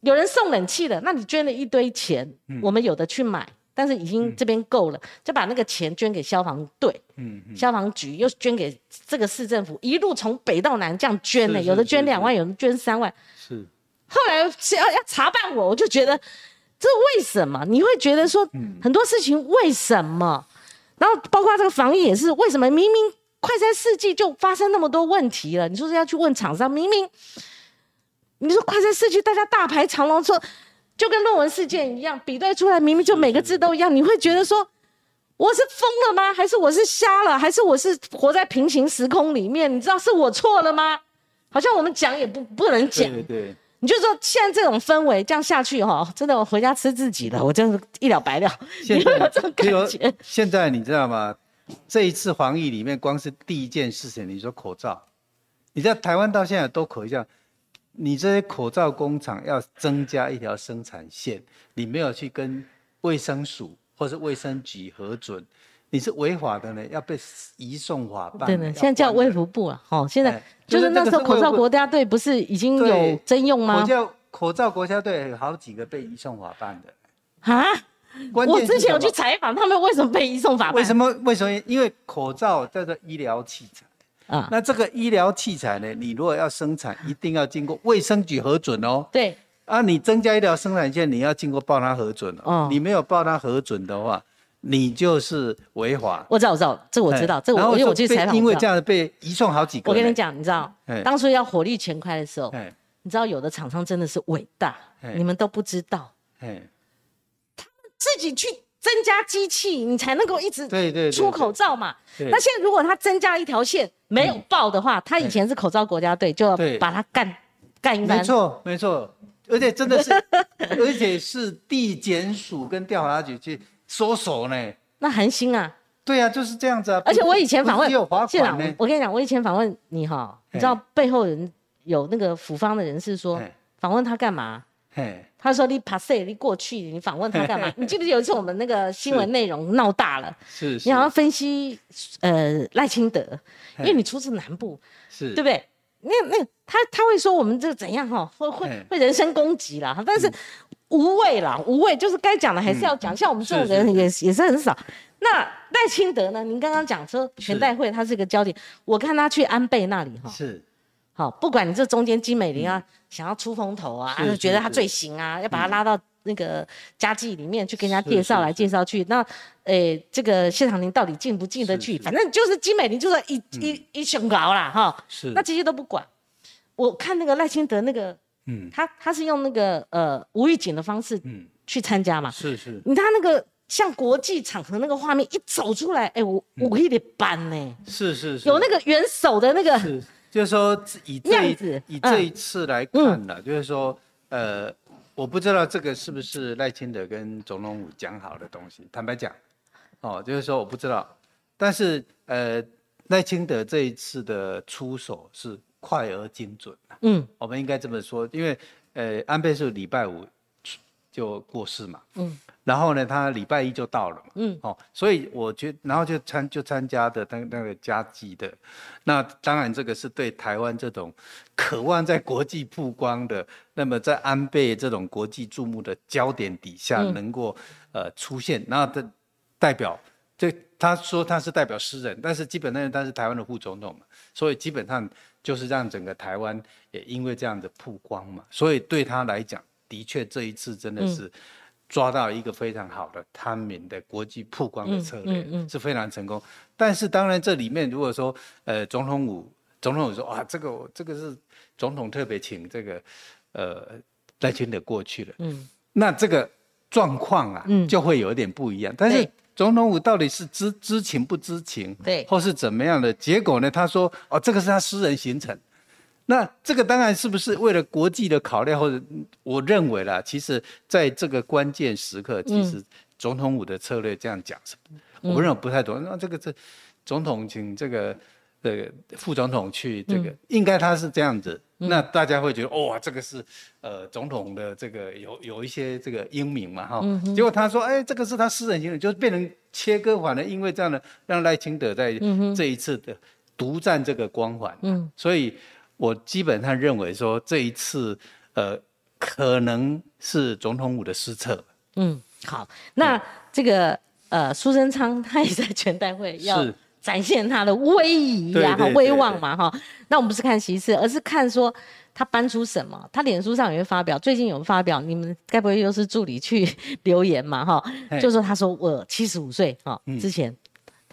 有人送冷气的，那你捐了一堆钱，我们有的去买。但是已经这边够了，就把那个钱捐给消防队，嗯，消防局又捐给这个市政府，一路从北到南这样捐呢，有的捐两万，有的捐三万。是。后来要要查办我，我就觉得这为什么？你会觉得说很多事情为什么？然后包括这个防疫也是为什么？明明快餐世纪就发生那么多问题了，你说是要去问厂商？明明你说快餐世纪大家大排长龙说。就跟论文事件一样，比对出来明明就每个字都一样，你会觉得说我是疯了吗？还是我是瞎了？还是我是活在平行时空里面？你知道是我错了吗？好像我们讲也不不能讲。对。你就说现在这种氛围这样下去哈，真的我回家吃自己了，我真是一了百了。现在。现在你知道吗？这一次防疫里面，光是第一件事情，你说口罩，你在台湾到现在都口罩。你这些口罩工厂要增加一条生产线，你没有去跟卫生署或是卫生局核准，你是违法的呢，要被移送法办。对的，现在叫卫福部啊，好，现在就是那时候口罩国家队不是已经有征用吗？口罩口罩国家队有好几个被移送法办的。啊？我之前有去采访他们，为什么被移送法办？为什么？为什么？因为口罩叫做医疗器材。啊，那这个医疗器材呢？你如果要生产，一定要经过卫生局核准哦。对。啊，你增加一条生产线，你要经过报它核准哦。你没有报它核准的话，你就是违法。我知道，我知道，这我知道，这我因为我去采访。因为这样被移送好几个。我跟你讲，你知道，当初要火力全开的时候，你知道有的厂商真的是伟大，你们都不知道。他们自己去。增加机器，你才能够一直对对出口罩嘛。那现在如果他增加一条线没有报的话，他以前是口罩国家队，就要把他干干一番。没错没错，而且真的是，而且是地检署跟调查局去收手呢。那寒心啊。对啊，就是这样子啊。而且我以前访问现场，我跟你讲，我以前访问你哈，你知道背后人有那个府方的人士说，访问他干嘛？他说：“你 pass，你过去，你访问他干嘛？你记不记得有一次我们那个新闻内容闹大了？是，你好像分析呃赖清德，因为你出自南部，是对不对？那那他他会说我们这怎样哈？会会会人身攻击啦，但是无谓啦，无谓就是该讲的还是要讲。像我们这种人也也是很少。那赖清德呢？您刚刚讲说全代会他是个焦点，我看他去安倍那里哈。是。”好，不管你这中间金美玲啊，想要出风头啊，就觉得她最行啊，要把她拉到那个家记里面去跟人家介绍来介绍去。那，诶，这个谢长廷到底进不进得去？反正就是金美玲就是一一一雄高啦，哈。是。那这些都不管。我看那个赖清德那个，嗯，他他是用那个呃无预警的方式，嗯，去参加嘛。是是。你他那个像国际场合那个画面一走出来，哎，我我可以得搬呢。是是是。有那个元首的那个。是。就是说以这一以这一次来看呢，就是说呃，我不知道这个是不是赖清德跟总统府讲好的东西。坦白讲，哦，就是说我不知道。但是呃，赖清德这一次的出手是。快而精准嗯，我们应该这么说，因为呃，安倍是礼拜五就过世嘛，嗯，然后呢，他礼拜一就到了嘛，嗯，哦，所以我觉，然后就参就参加的那那个加急的，那当然这个是对台湾这种渴望在国际曝光的，那么在安倍这种国际注目的焦点底下能够呃出现，然后的代表，这他说他是代表诗人，但是基本上他是台湾的副总统嘛，所以基本上。就是让整个台湾也因为这样的曝光嘛，所以对他来讲，的确这一次真的是抓到一个非常好的他们的国际曝光的策略，是非常成功。但是当然这里面如果说呃总统府总统府说啊这个这个是总统特别请这个呃赖清德过去了，嗯，那这个状况啊就会有一点不一样。但是总统府到底是知知情不知情，对，或是怎么样的结果呢？他说：“哦，这个是他私人行程。”那这个当然是不是为了国际的考量，或者我认为啦，其实在这个关键时刻，其实总统府的策略这样讲是，我认为不太懂。那这个这总统请这个呃副总统去这个，应该他是这样子。那大家会觉得哇，这个是呃总统的这个有有一些这个英明嘛哈，结果他说哎，这个是他私人行为，就是变成切割反了，因为这样的让赖清德在这一次的独占这个光环，嗯，所以我基本上认为说这一次呃可能是总统府的失策，嗯，好，那这个呃苏贞昌他也在全代会要。展现他的威仪呀，哈，威望嘛，哈。那我们不是看席次，而是看说他搬出什么。他脸书上也会发表，最近有发表，你们该不会又是助理去 留言嘛，哈？就说他说我七十五岁，哈，之前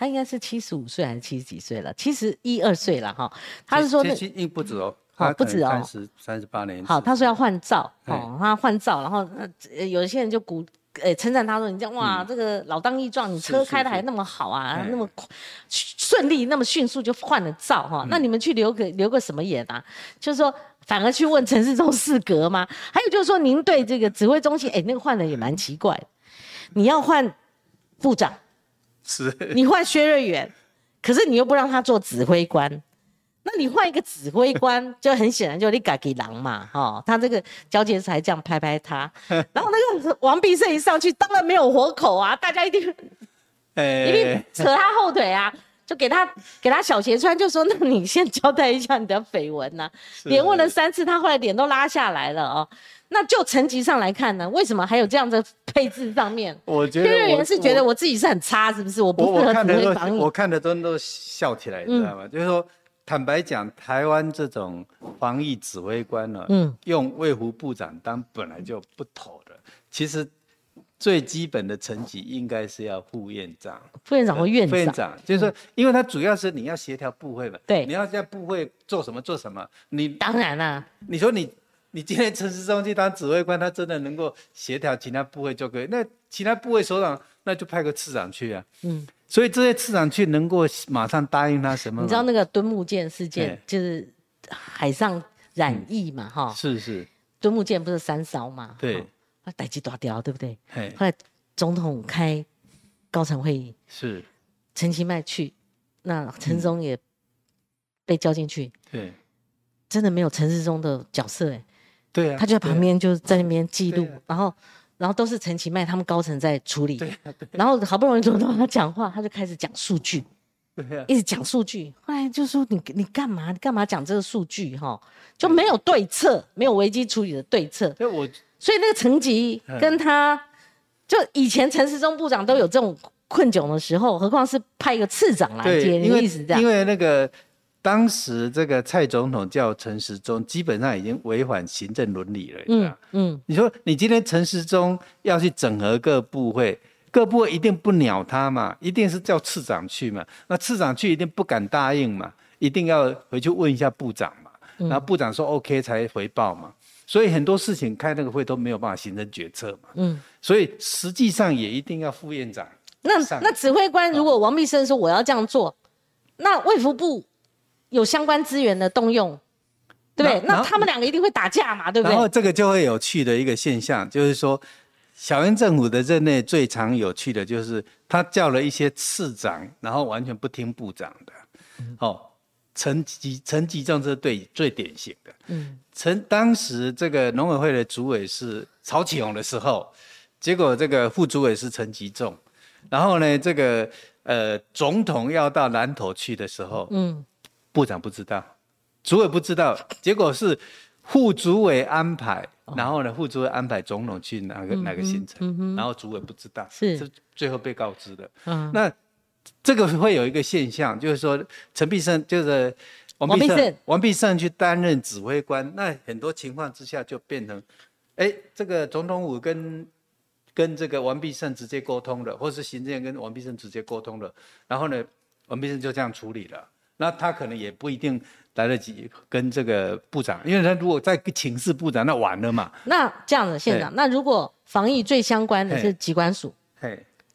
他应该是七十五岁还是七十几岁了？七十一二岁了，哈。他是说那不止哦，好不止哦，三十三十八年。好，他说要换照，哦，他换照，然后呃，有些人就鼓。呃，称赞他说：“你这样哇，这个老当益壮，你车开的还那么好啊，那么顺利，那么迅速就换了照哈。那你们去留个留个什么眼啊？就是说，反而去问陈世忠四格吗？还有就是说，您对这个指挥中心，哎，那个换的也蛮奇怪。你要换部长，是，你换薛瑞元，可是你又不让他做指挥官。”那你换一个指挥官，就很显然就你改给狼嘛，哈，他这个交接才这样拍拍他，然后那个王必胜一上去，当然没有活口啊，大家一定，一定扯他后腿啊，就给他给他小鞋穿，就说那你先交代一下你的绯闻呐，连问了三次，他后来脸都拉下来了哦。那就层级上来看呢，为什么还有这样的配置上面？我觉得天员是觉得我自己是很差，是不是？我不适合指挥防疫。我看的都都笑起来，你知道吗？就是说。坦白讲，台湾这种防疫指挥官呢，嗯，用卫福部长当本来就不妥的。其实最基本的层级应该是要副院长、副院长或院长。副院长就是说，因为他主要是你要协调部会嘛，对，你要在部会做什么做什么。你当然啦，你说你你今天陈时中去当指挥官，他真的能够协调其他部位就可以。那其他部位首长，那就派个次长去啊。嗯。所以这些次长去能够马上答应他什么？你知道那个敦木舰事件就是海上染疫嘛？哈，是是。敦木舰不是三艘嘛？对。啊，逮鸡大雕，对不对？后来总统开高层会议，是陈其迈去，那陈忠也被叫进去。对。真的没有陈世忠的角色哎。对啊。他就在旁边就在那边记录，然后。然后都是陈其迈他们高层在处理，然后好不容易轮到他讲话，他就开始讲数据，一直讲数据。后来就说你你干嘛？你干嘛讲这个数据？哈，就没有对策，没有危机处理的对策。所以我所以那个层级跟他，就以前陈时中部长都有这种困窘的时候，何况是派一个次长来接？因为意思这样，因为那个当时这个蔡总统叫陈时中，基本上已经违反行政伦理了。嗯嗯，你说你今天陈时中要去整合各部会，各部会一定不鸟他嘛？一定是叫次长去嘛？那次长去一定不敢答应嘛？一定要回去问一下部长嘛？然后部长说 OK 才回报嘛？所以很多事情开那个会都没有办法形成决策嘛。嗯，所以实际上也一定要副院长。那那指挥官如果王必胜说我要这样做，那卫福部有相关资源的动用，对不对？那他们两个一定会打架嘛，对不对？然后这个就会有趣的一个现象，就是说，小英政府的任内最常有趣的就是他叫了一些次长，然后完全不听部长的。哦，陈吉陈吉仲是最最典型的。嗯，陈当时这个农委会的主委是曹启宏的时候，结果这个副主委是陈吉仲。然后呢，这个呃，总统要到南投去的时候，嗯，部长不知道，主委不知道，结果是副主委安排，然后呢，副主委安排总统去哪个哪个行程，然后主委不知道，是最后被告知的。嗯，那这个会有一个现象，就是说陈必胜就是王必胜，王必胜去担任指挥官，那很多情况之下就变成，哎，这个总统府跟。跟这个王必胜直接沟通了，或是行政院跟王必胜直接沟通了，然后呢，王必胜就这样处理了。那他可能也不一定来得及跟这个部长，因为他如果再请示部长，那完了嘛。那这样子，县长，那如果防疫最相关的是机关署，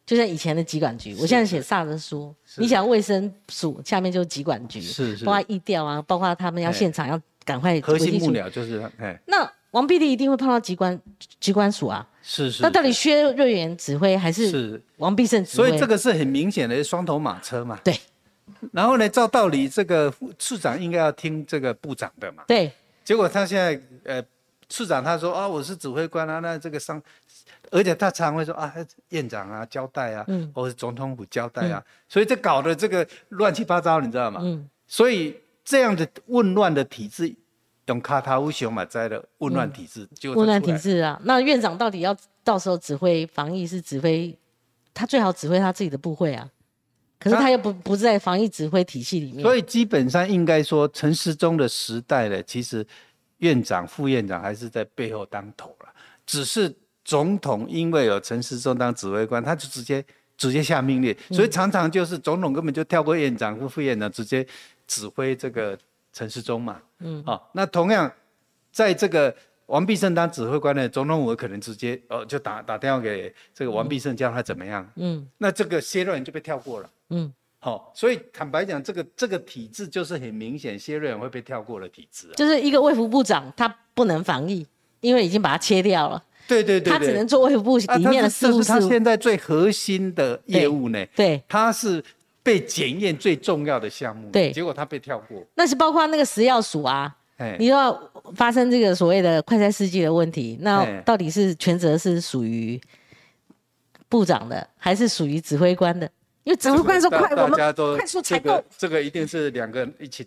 就像以前的疾管局，我现在写萨的书，你想卫生署下面就是疾管局，是是，包括疫调啊，包括他们要现场要赶快核心幕僚就是，哎，那王必立一定会碰到机关机关署啊。是是，那到底薛瑞元指挥还是王必胜指挥？所以这个是很明显的双头马车嘛。对。然后呢，照道理这个处长应该要听这个部长的嘛。对。结果他现在呃，处长他说啊，我是指挥官啊，那这个商，而且他常会说啊，院长啊交代啊，嗯，或是总统府交代啊，所以这搞得这个乱七八糟，你知道吗？嗯。所以这样的混乱的体制。用卡塔乌熊马灾的混乱体制，就混乱体制啊！那院长到底要到时候指挥防疫是指挥，他最好指挥他自己的部会啊。可是他又不不在防疫指挥体系里面。所以基本上应该说，陈时中的时代呢，其实院长、副院长还是在背后当头了。只是总统因为有陈时中当指挥官，他就直接直接下命令，所以常常就是总统根本就跳过院长或副院长，直接指挥这个。陈时中嘛，嗯，好，那同样，在这个王必胜当指挥官的总统府，可能直接哦就打打电话给这个王必胜，叫他怎么样，嗯，那这个谢瑞元就被跳过了，嗯，好，所以坦白讲，这个这个体制就是很明显，谢瑞元会被跳过的体制，就是一个卫福部长，他不能防疫，因为已经把他切掉了，对对对，他只能做卫福部里面的事务，他现在最核心的业务呢，对，他是。被检验最重要的项目，对，结果他被跳过。那是包括那个食药署啊，你要发生这个所谓的快餐司机的问题，那到底是全责是属于部长的，还是属于指挥官的？因为指挥官说快，我们快速采购，这个一定是两个人一起，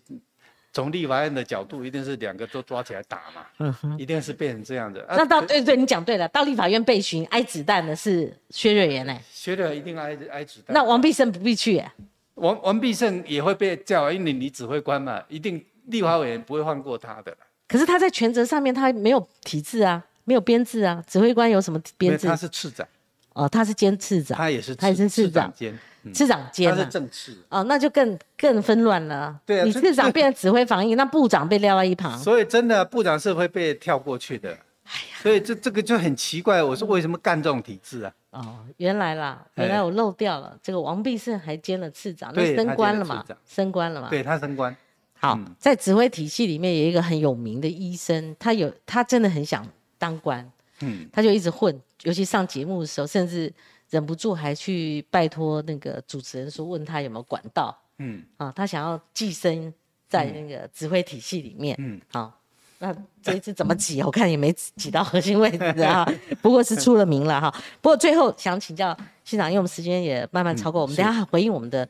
从立法院的角度，一定是两个都抓起来打嘛，嗯，一定是变成这样的。那到对对，你讲对了，到立法院被询挨子弹的是薛瑞元呢？薛瑞元一定挨挨子弹。那王必胜不必去哎。王王必胜也会被叫，因为你指挥官嘛，一定立法委员不会放过他的。可是他在权责上面，他没有体制啊，没有编制啊。指挥官有什么编制？他是次长。哦，他是兼次长。他也是，他也是次长兼。次长兼。他是正次。哦，那就更更纷乱了。对啊。你次长变成指挥防疫，那部长被撂在一旁。所以真的，部长是会被跳过去的。哎呀。所以这这个就很奇怪，我说为什么干这种体制啊？哦，原来啦，原来我漏掉了。这个王必胜还兼了次长，那升官了嘛？升官了嘛？对他升官。好，在指挥体系里面有一个很有名的医生，他有他真的很想当官，嗯，他就一直混，尤其上节目的时候，甚至忍不住还去拜托那个主持人说，问他有没有管道，嗯，啊，他想要寄生在那个指挥体系里面，嗯，好。那这一次怎么挤？我看也没挤到核心位置啊。不过是出了名了哈。不过最后想请教县长，因为我们时间也慢慢超过，我们等下回应我们的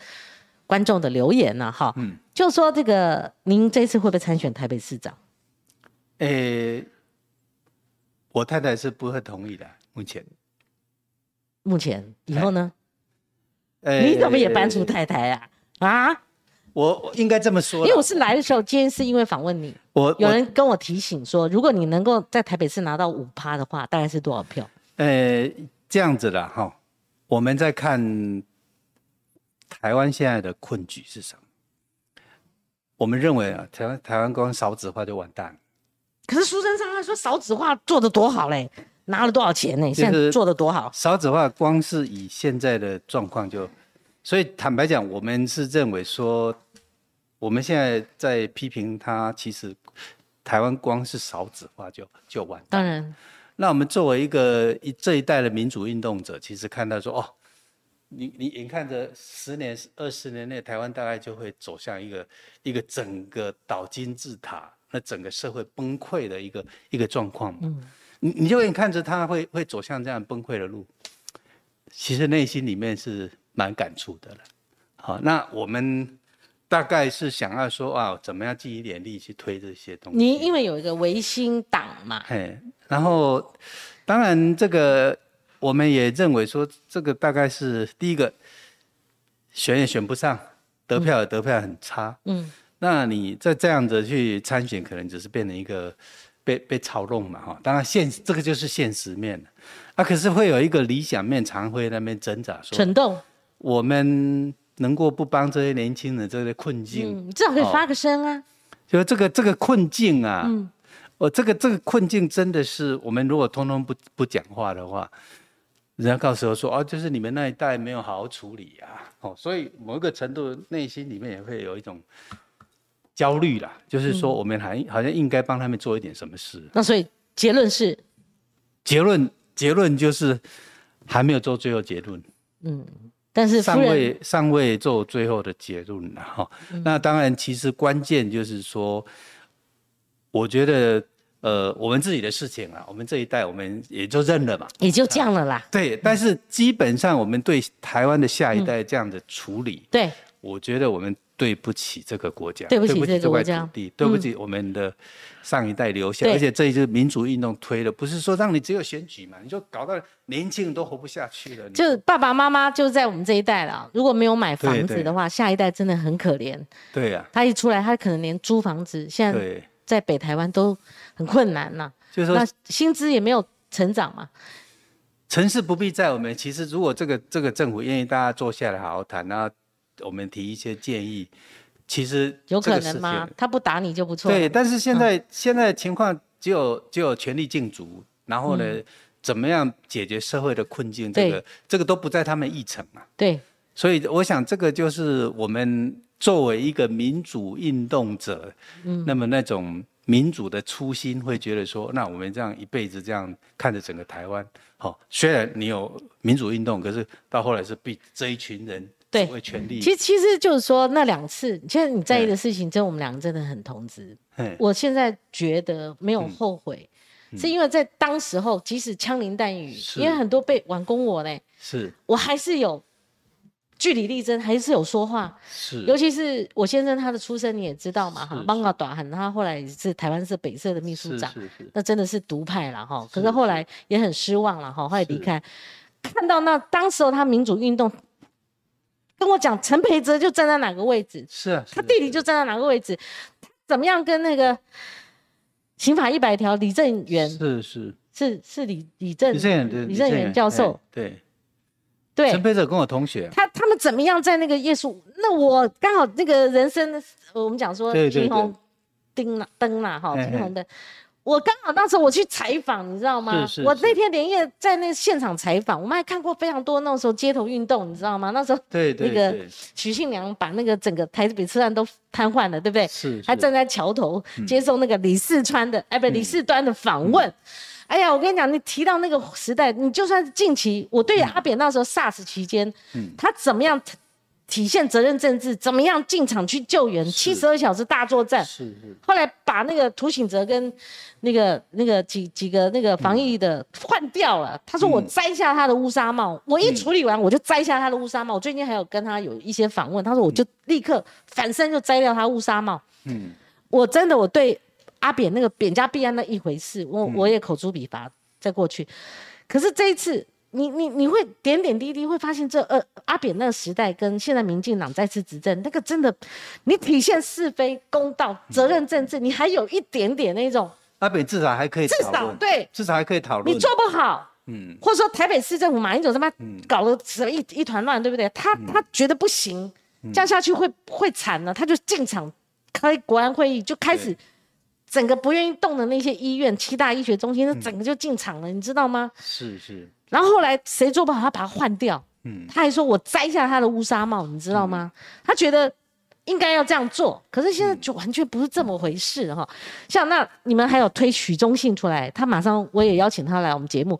观众的留言呢哈。嗯。就说这个，您这次会不会参选台北市长？诶，我太太是不会同意的。目前。目前，以后呢？你怎么也搬出太太啊？啊？我应该这么说，因为我是来的时候，今天是因为访问你，我有人跟我提醒说，如果你能够在台北市拿到五趴的话，大概是多少票？呃，这样子的哈，我们在看台湾现在的困局是什么？我们认为啊，台湾台湾光少子化就完蛋了。可是苏贞昌他说少子化做的多好嘞，拿了多少钱呢？现在做的多好？少子化光是以现在的状况就。所以坦白讲，我们是认为说，我们现在在批评他，其实台湾光是少子化就就完。当然，那我们作为一个一这一代的民主运动者，其实看到说，哦，你你眼看着十年、二十年内，台湾大概就会走向一个一个整个倒金字塔，那整个社会崩溃的一个一个状况嘛。嗯。你你就眼看着他会会走向这样崩溃的路，其实内心里面是。蛮感触的了，好，那我们大概是想要说啊，怎么样尽一点力去推这些东西？你因为有一个维新党嘛，嘿，然后当然这个我们也认为说，这个大概是第一个选也选不上，得票也得票很差，嗯，那你再这样子去参选，可能只是变成一个被被操弄嘛，哈，当然现这个就是现实面了，啊，可是会有一个理想面，常会那边挣扎说，蠢动。我们能够不帮这些年轻人这些困境，你至少可以发个声啊！就这个这个困境啊，嗯，我这个这个困境真的是，我们如果通通不不讲话的话，人家告诉我说，哦，就是你们那一代没有好好处理啊，哦，所以某一个程度内心里面也会有一种焦虑啦，就是说我们还好像应该帮他们做一点什么事。那所以结论是，结论结论就是还没有做最后结论，嗯。但是尚未尚未做最后的结论了，哈。那当然，其实关键就是说，我觉得，呃，我们自己的事情啊，我们这一代我们也就认了嘛，也就这样了啦。对，但是基本上我们对台湾的下一代这样的处理，对，我觉得我们。对不起这个国家，对不起这块土地，对不起我们的上一代留下，而且这一次民主运动推的不是说让你只有选举嘛，你就搞到年轻人都活不下去了。就爸爸妈妈就在我们这一代了，如果没有买房子的话，下一代真的很可怜。对呀，他一出来，他可能连租房子，现在在北台湾都很困难呐。就是说，薪资也没有成长嘛。城市不必在我们，其实如果这个这个政府愿意大家坐下来好好谈，那。我们提一些建议，其实有可能吗？他不打你就不错。对，但是现在现在情况只有只有全力竞逐，然后呢，怎么样解决社会的困境？这个这个都不在他们议程嘛。对，所以我想这个就是我们作为一个民主运动者，嗯，那么那种民主的初心，会觉得说，那我们这样一辈子这样看着整个台湾，好，虽然你有民主运动，可是到后来是被这一群人。对，其实其实就是说那两次，现在你在意的事情，真我们两个真的很同志。我现在觉得没有后悔，是因为在当时候，即使枪林弹雨，因为很多被挽攻我呢，是。我还是有据理力争，还是有说话。是，尤其是我先生他的出身你也知道嘛，哈，邦嘎短汉，他后来是台湾社北社的秘书长，那真的是独派了哈。可是后来也很失望了哈，后来离开，看到那当时候他民主运动。跟我讲，陈培哲就站在哪个位置？是啊，他弟弟就站在哪个位置？怎么样跟那个刑法一百条李正元？是是是是李李正李正元李正元教授。对对，陈培哲跟我同学。他他们怎么样在那个夜宿？那我刚好那个人生，我们讲说停红灯了灯了哈，停红灯。我刚好那时候我去采访，你知道吗？我那天连夜在那现场采访，我们还看过非常多那时候街头运动，你知道吗？那时候对那个许庆良把那个整个台北车站都瘫痪了，对不对？是，还站在桥头接受那个李四川的哎，不李四端的访问。哎呀，我跟你讲，你提到那个时代，你就算是近期，我对阿扁那时候 SARS 期间，他怎么样？体现责任政治，怎么样进场去救援？七十二小时大作战。是是。后来把那个涂醒哲跟那个那个几几个那个防疫的换掉了。他说我摘下他的乌纱帽，我一处理完我就摘下他的乌纱帽。我最近还有跟他有一些访问，他说我就立刻反身就摘掉他乌纱帽。嗯。我真的我对阿扁那个扁家必安那一回事，我我也口诛笔伐在过去。可是这一次你你你会点点滴滴会发现，这呃阿扁那个时代跟现在民进党再次执政，那个真的，你体现是非公道、责任政治，你还有一点点那种。阿扁至少还可以至少对，至少还可以讨论。你做不好，嗯，或者说台北市政府马英九他妈搞了什么一一团乱，对不对？他他觉得不行，这样下去会会惨了，他就进场开国安会议，就开始整个不愿意动的那些医院、七大医学中心，那整个就进场了，你知道吗？是是。然后后来谁做不好，他把他换掉。嗯，他还说我摘下他的乌纱帽，你知道吗？他觉得应该要这样做，可是现在就完全不是这么回事哈。像那你们还有推许忠信出来，他马上我也邀请他来我们节目。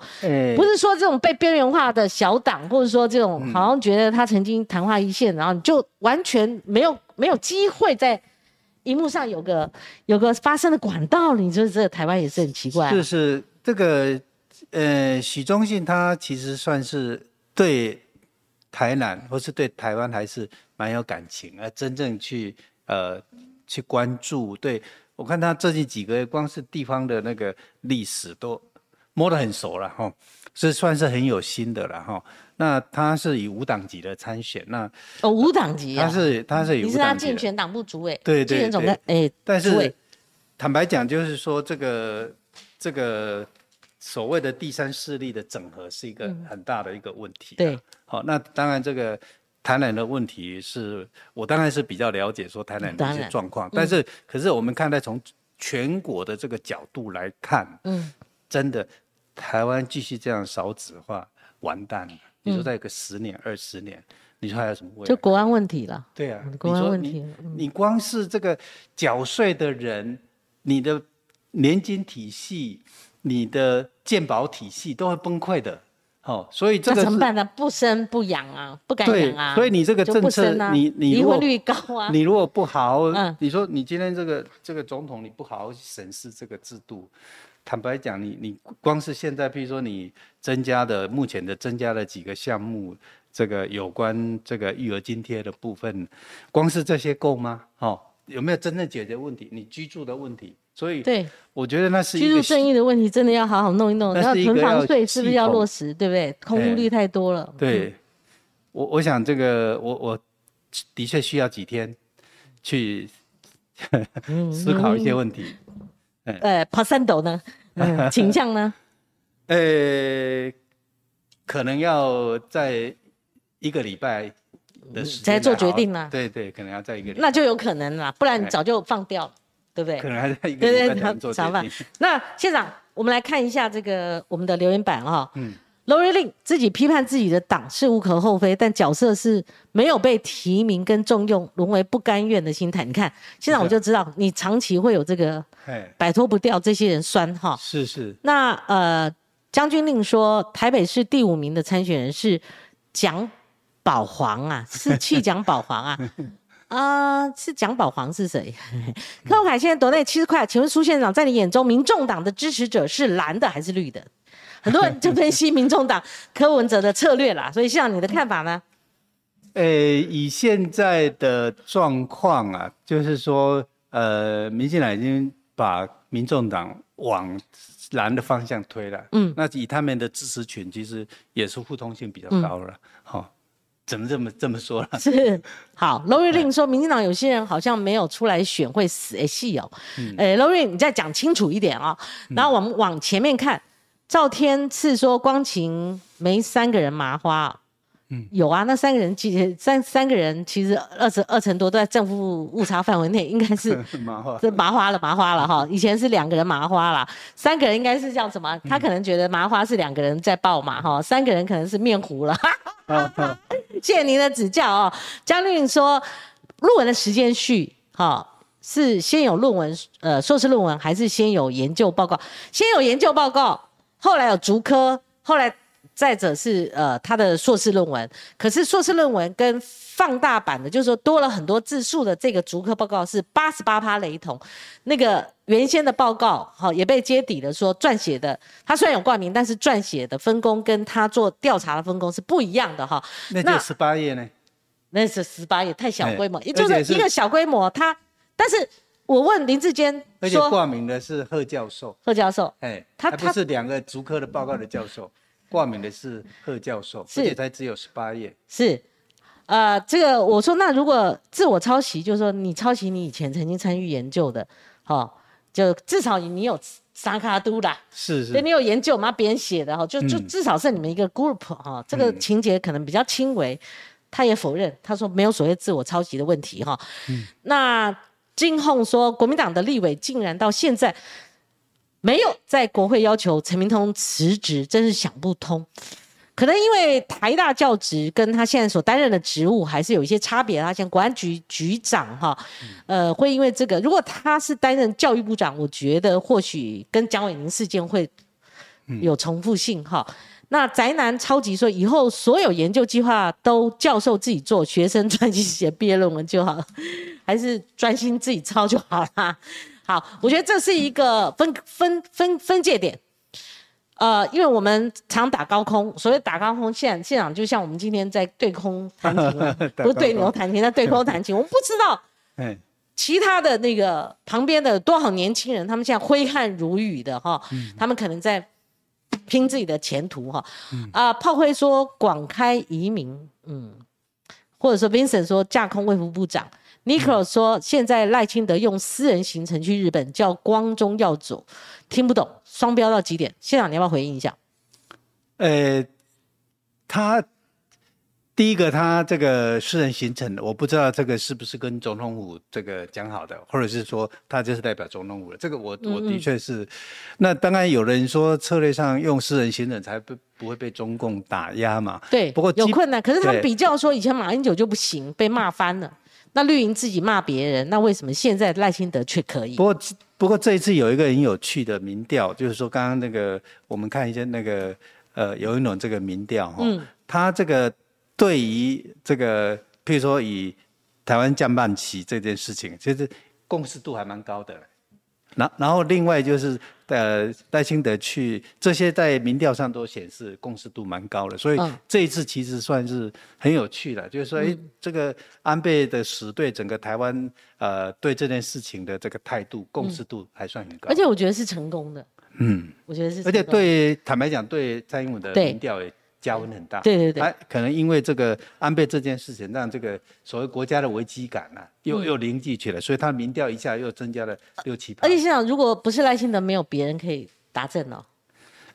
不是说这种被边缘化的小党，或者说这种好像觉得他曾经昙花一现，然后你就完全没有没有机会在荧幕上有个有个发声的管道你说这台湾也是很奇怪。是是这个。呃，许忠信他其实算是对台南或是对台湾还是蛮有感情，而真正去呃去关注。对我看他最近几个月，光是地方的那个历史都摸得很熟了哈，是算是很有心的了哈。那他是以无党籍的参选，那哦无党籍他是他是以你是他竞选党部主委，对对对，总的哎，但是坦白讲，就是说这个这个。所谓的第三势力的整合是一个很大的一个问题。对，好，那当然这个台南的问题是我当然是比较了解说台南的一些状况，但是可是我们看待从全国的这个角度来看，嗯，真的台湾继续这样少子化，完蛋了。你说再有个十年、二十年，你说还有什么问题？就国安问题了。对啊，国安问题。你光是这个缴税的人，你的年金体系。你的健保体系都会崩溃的，哦，所以这个怎么办呢？不生不养啊，不敢养啊。所以你这个政策，你你离婚率高啊。你如果不好，嗯，你说你今天这个这个总统，你不好好审视这个制度，坦白讲，你你光是现在，比如说你增加的目前的增加了几个项目，这个有关这个育儿津贴的部分，光是这些够吗？哦，有没有真正解决问题？你居住的问题？所以，对，我觉得那是居住正义的问题，真的要好好弄一弄。然后囤房税是不是要落实？对不对？空屋率太多了。对，我我想这个，我我的确需要几天去 思考一些问题。山斗呢？嗯 倾向呢？呃，可能要在一个礼拜的时间才做决定呢。对对，可能要在一个礼，那就有可能啦，不然早就放掉了。对不对？可能还在一个对对做决定。那县长，我们来看一下这个我们的留言板哈。嗯。罗瑞令自己批判自己的党是无可厚非，但角色是没有被提名跟重用，沦为不甘愿的心态。你看，现在我就知道你长期会有这个摆脱不掉这些人酸哈。是是。那呃，将军令说台北市第五名的参选人是蒋宝煌啊，是去蒋宝煌啊。啊，是蒋宝煌是谁？柯文凯现在夺内七十块，请问苏县长，在你眼中，民众党的支持者是蓝的还是绿的？很多人就分析民众党柯文哲的策略啦，所以像你的看法呢？呃，以现在的状况啊，就是说，呃，民进党已经把民众党往蓝的方向推了，嗯，那以他们的支持群，其实也是互通性比较高了，好。怎么这么这么说了？是好，罗瑞令说，民进党有些人好像没有出来选会死诶，戏哦。诶，罗瑞，你再讲清楚一点啊。然后我们往前面看，赵天赐说光晴没三个人麻花。嗯，有啊，那三个人其实三三个人其实二十二成多都在正负误差范围内，应该是 麻花，这麻花了麻花了哈。以前是两个人麻花了，三个人应该是叫什么？他可能觉得麻花是两个人在爆嘛哈，三个人可能是面糊了。谢谢您的指教哦。江令说，论文的时间序哈是先有论文呃硕士论文，还是先有研究报告？先有研究报告，后来有竹科，后来。再者是呃他的硕士论文，可是硕士论文跟放大版的，就是说多了很多字数的这个逐科报告是八十八趴雷同，那个原先的报告好也被揭底了，说撰写的他虽然有冠名，但是撰写的分工跟他做调查的分工是不一样的哈。那就十八页呢？那是十八页，太小规模，也就是一个小规模。他但是我问林志坚，而且挂名的是贺教授，贺教授，哎，他他不是两个足科的报告的教授。挂名的是贺教授，而且才只有十八页。是，呃，这个我说，那如果自我抄袭，就是说你抄袭你以前曾经参与研究的，哈，就至少你有沙卡都啦，是是，你有研究嘛？别人写的哈，就就至少是你们一个 group 哈，这个情节可能比较轻微。他也否认，他说没有所谓自我抄袭的问题哈。嗯，那金鸿说，国民党的立委竟然到现在没有在国会要求陈明通辞职，真是想不通。可能因为台大教职跟他现在所担任的职务还是有一些差别。他像国安局局长哈，呃，会因为这个，如果他是担任教育部长，我觉得或许跟蒋伟宁事件会有重复性哈。那宅男超级说，以后所有研究计划都教授自己做，学生专心写毕业论文就好，还是专心自己抄就好啦。好，我觉得这是一个分分分分界点。呃，因为我们常打高空，所谓打高空现现场，就像我们今天在对空弹琴，不是对牛弹琴，在对空弹琴。我们不知道，其他的那个旁边的多少年轻人，他们现在挥汗如雨的哈，他们可能在。拼自己的前途哈，啊，炮灰说广开移民，嗯，或者说 Vincent 说架空卫福部长，Nico 说现在赖清德用私人行程去日本，叫光宗耀祖，听不懂，双标到极点，现场你要不要回应一下？呃，他。第一个，他这个私人行程，我不知道这个是不是跟总统府这个讲好的，或者是说他就是代表总统府的。这个我我的确是。那当然有人说策略上用私人行程才不不会被中共打压嘛。对，不过有困难。可是他们比较说，以前马英九就不行，被骂翻了。那绿营自己骂别人，那为什么现在赖清德却可以？不过不过这一次有一个很有趣的民调，就是说刚刚那个我们看一下那个呃有一种这个民调哈，他这个。对于这个，譬如说以台湾降半旗这件事情，其实共识度还蛮高的。然然后另外就是，呃，戴清德去这些在民调上都显示共识度蛮高的，所以这一次其实算是很有趣的，就是说，哎，这个安倍的死对整个台湾，呃，对这件事情的这个态度共识度还算很高。而且我觉得是成功的。嗯，我觉得是。而且对坦白讲，对蔡英文的民调也。加温很大，对对对，可能因为这个安倍这件事情，让这个所谓国家的危机感呢，又又凝聚起来，所以他民调一下又增加了六七。而且现在如果不是赖清德，没有别人可以达证哦。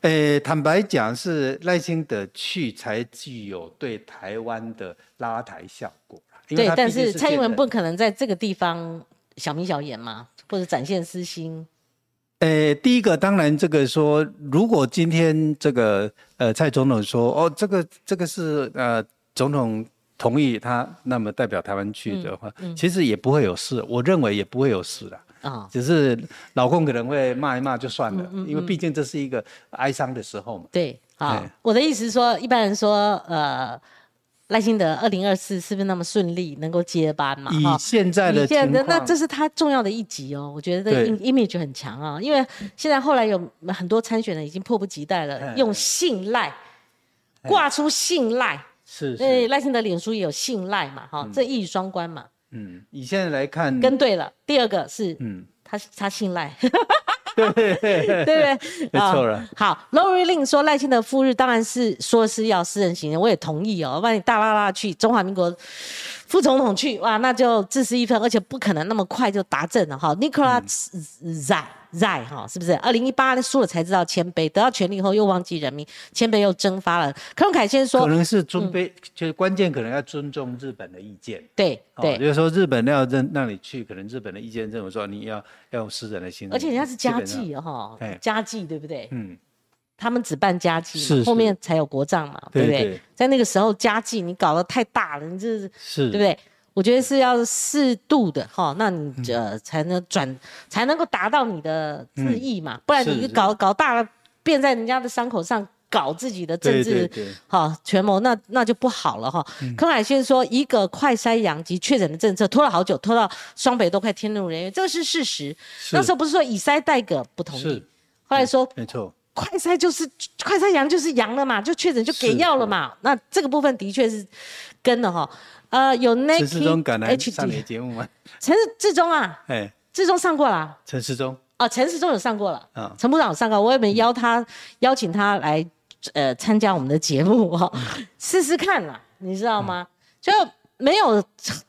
呃，坦白讲，是赖清德去才具有对台湾的拉抬效果。对，但是蔡英文不可能在这个地方小明小眼嘛，或者展现私心。呃，第一个当然，这个说，如果今天这个呃蔡总统说，哦，这个这个是呃总统同意他，那么代表台湾去的话，其实也不会有事，我认为也不会有事的啊，只是老公可能会骂一骂就算了，因为毕竟这是一个哀伤的时候嘛。对，好，我的意思是说，一般人说，呃。赖清德二零二四是不是那么顺利能够接班嘛？以现在的情况，那这是他重要的一集哦。我觉得这 image 很强啊，因为现在后来有很多参选人已经迫不及待了，用信赖挂出信赖，是，对赖清德脸书也有信赖嘛，哈，这一语双关嘛。嗯，以现在来看，跟对了。第二个是，嗯，他他信赖。对对对，没错了。好，Lori Lin 说赖清德赴日当然是说是要私人行，我也同意哦。万一大拉拉去中华民国副总统去，哇，那就自私一分，而且不可能那么快就达阵了哈。Nicolas Z。在哈，是不是？二零一八输了才知道谦卑，得到权力后又忘记人民，谦卑又蒸发了。柯文凯先说，可能是尊卑，就是关键，可能要尊重日本的意见。对对，就是说日本要让让你去，可能日本的意见认为说你要要用私人的心，而且人家是家祭哈，家祭对不对？嗯，他们只办家祭，后面才有国葬嘛，对不对？在那个时候家祭你搞得太大了，你这是对不对？我觉得是要适度的哈，那你呃才能转，才能够达到你的自意嘛，不然你搞搞大了，变在人家的伤口上搞自己的政治哈权谋，那那就不好了哈。柯海轩说，一个快筛阳及确诊的政策拖了好久，拖到双北都快天怒人怨，这个是事实。那时候不是说以筛代隔不同意，后来说没错，快筛就是快筛阳就是阳了嘛，就确诊就给药了嘛，那这个部分的确是跟了哈。呃，有 Nike HD 节目吗？陈志忠啊，哎，志忠上过了。陈世忠哦，陈世忠有上过了。啊，陈部长有上过，我也没邀他，邀请他来呃参加我们的节目哈，试试看啦，你知道吗？就没有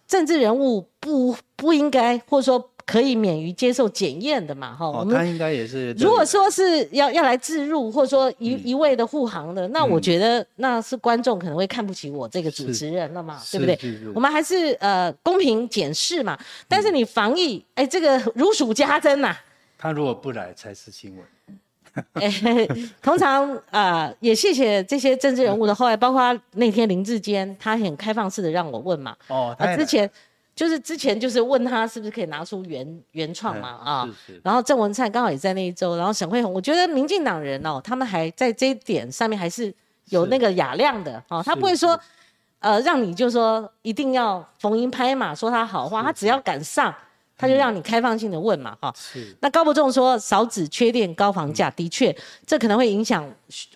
政治人物不不应该，或者说。可以免于接受检验的嘛？哈，我们他应该也是。如果说是要要来自入，或者说一一味的护航的，那我觉得那是观众可能会看不起我这个主持人了嘛，对不对？我们还是呃公平检视嘛。但是你防疫，哎，这个如数家珍呐。他如果不来才是新闻。哎，通常啊，也谢谢这些政治人物的后来，包括那天林志坚，他很开放式的让我问嘛。哦，他之前。就是之前就是问他是不是可以拿出原原创嘛啊，然后郑文灿刚好也在那一周，然后沈慧红，我觉得民进党人哦，他们还在这一点上面还是有那个雅量的哦，他不会说呃让你就说一定要逢迎拍马说他好话，他只要敢上，他就让你开放性的问嘛哈。是。那高伯仲说少子缺电高房价，的确这可能会影响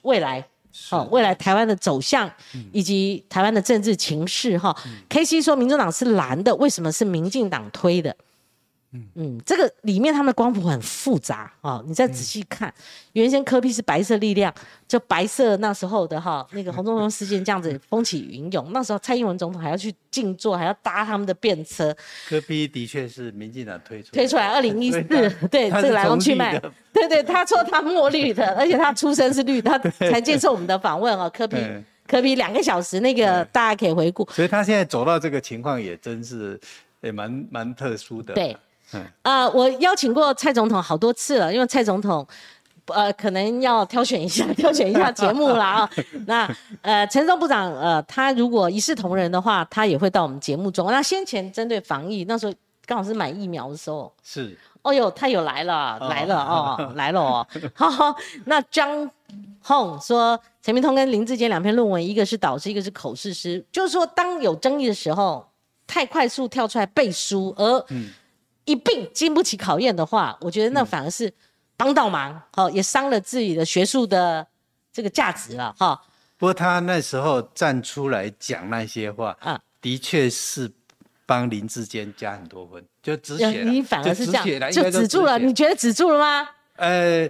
未来。哦，未来台湾的走向以及台湾的政治情势，哈，K C 说民主党是蓝的，为什么是民进党推的？嗯嗯，这个里面他们的光谱很复杂啊，你再仔细看，原先科比是白色力量，就白色那时候的哈那个 洪仲荣事件这样子风起云涌，那时候蔡英文总统还要去静坐，还要搭他们的便车。科比的确是民进党推出推出来，二零一四对这个来龙去脉，对对，他说他墨绿的，而且他出身是绿，他才接受我们的访问哦。科比科比两个小时那个大家可以回顾，所以他现在走到这个情况也真是也蛮蛮特殊的。对。啊，我邀请过蔡总统好多次了，因为蔡总统，呃，可能要挑选一下，挑选一下节目了啊。那呃，陈松部长，呃，他如果一视同仁的话，他也会到我们节目中。那先前针对防疫，那时候刚好是买疫苗的时候，是。哦呦，他有来了，来了哦，来了哦。好，那张宏说，陈明通跟林志坚两篇论文，一个是导师，一个是口试师，就是说，当有争议的时候，太快速跳出来背书，而一并经不起考验的话，我觉得那反而是帮倒忙，好也伤了自己的学术的这个价值了，哈。不过他那时候站出来讲那些话，啊，的确是帮林志坚加很多分，就止血你反而是这样，就止住了。你觉得止住了吗？呃，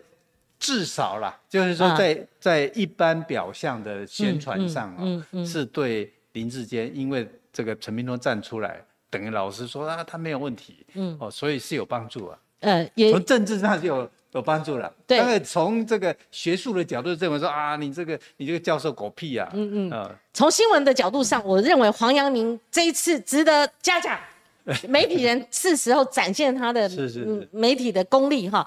至少啦，就是说在在一般表象的宣传上啊，是对林志坚，因为这个陈明通站出来。等于老师说啊，他没有问题，嗯，哦，所以是有帮助啊。呃，也从政治上就有有帮助了。对，但从这个学术的角度认为说啊，你这个你这个教授狗屁啊。嗯嗯。啊，从新闻的角度上，我认为黄阳明这一次值得嘉奖。媒体人是时候展现他的是是媒体的功力哈。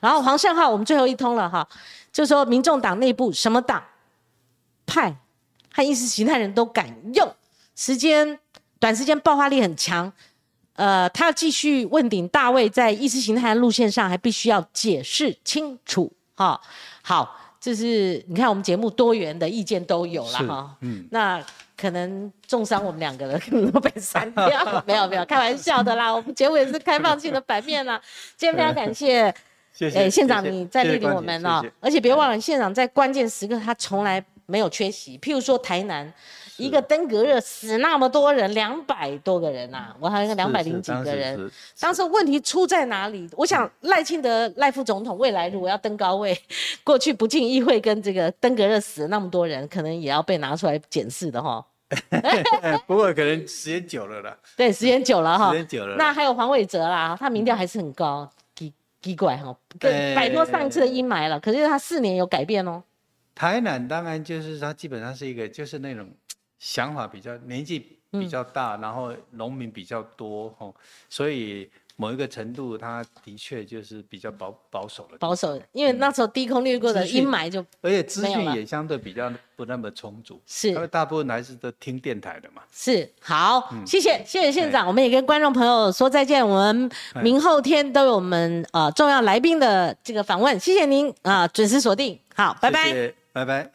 然后黄胜浩，我们最后一通了哈，就说民众党内部什么党派和意识形态人都敢用时间。短时间爆发力很强，呃，他要继续问鼎大卫在意识形态路线上，还必须要解释清楚。哈，好，这是你看我们节目多元的意见都有了哈。嗯，那可能重伤我们两个人可能都被删掉，没有没有，开玩笑的啦。我们节目也是开放性的版面啦。今天非常感谢，谢谢县长你在莅临我们哦，而且别忘了县长在关键时刻他从来没有缺席，譬如说台南。一个登革热死那么多人，两百多个人呐，我还有个两百零几个人。当时问题出在哪里？我想赖清德赖副总统未来如果要登高位，过去不进议会跟这个登革热死那么多人，可能也要被拿出来检视的哈。不过可能时间久了啦。对，时间久了哈。时间久了。那还有黄伟哲啦，他民调还是很高，奇奇怪哈，摆脱上一次的阴霾了。可是他四年有改变哦。台南当然就是他基本上是一个就是那种。想法比较年纪比较大，然后农民比较多吼，所以某一个程度，他的确就是比较保保守了。保守，因为那时候低空掠过的阴霾就，而且资讯也相对比较不那么充足。是，因为大部分还是都听电台的嘛。是，好，谢谢谢谢县长，我们也跟观众朋友说再见。我们明后天都有我们呃重要来宾的这个访问，谢谢您啊，准时锁定，好，拜拜，拜拜。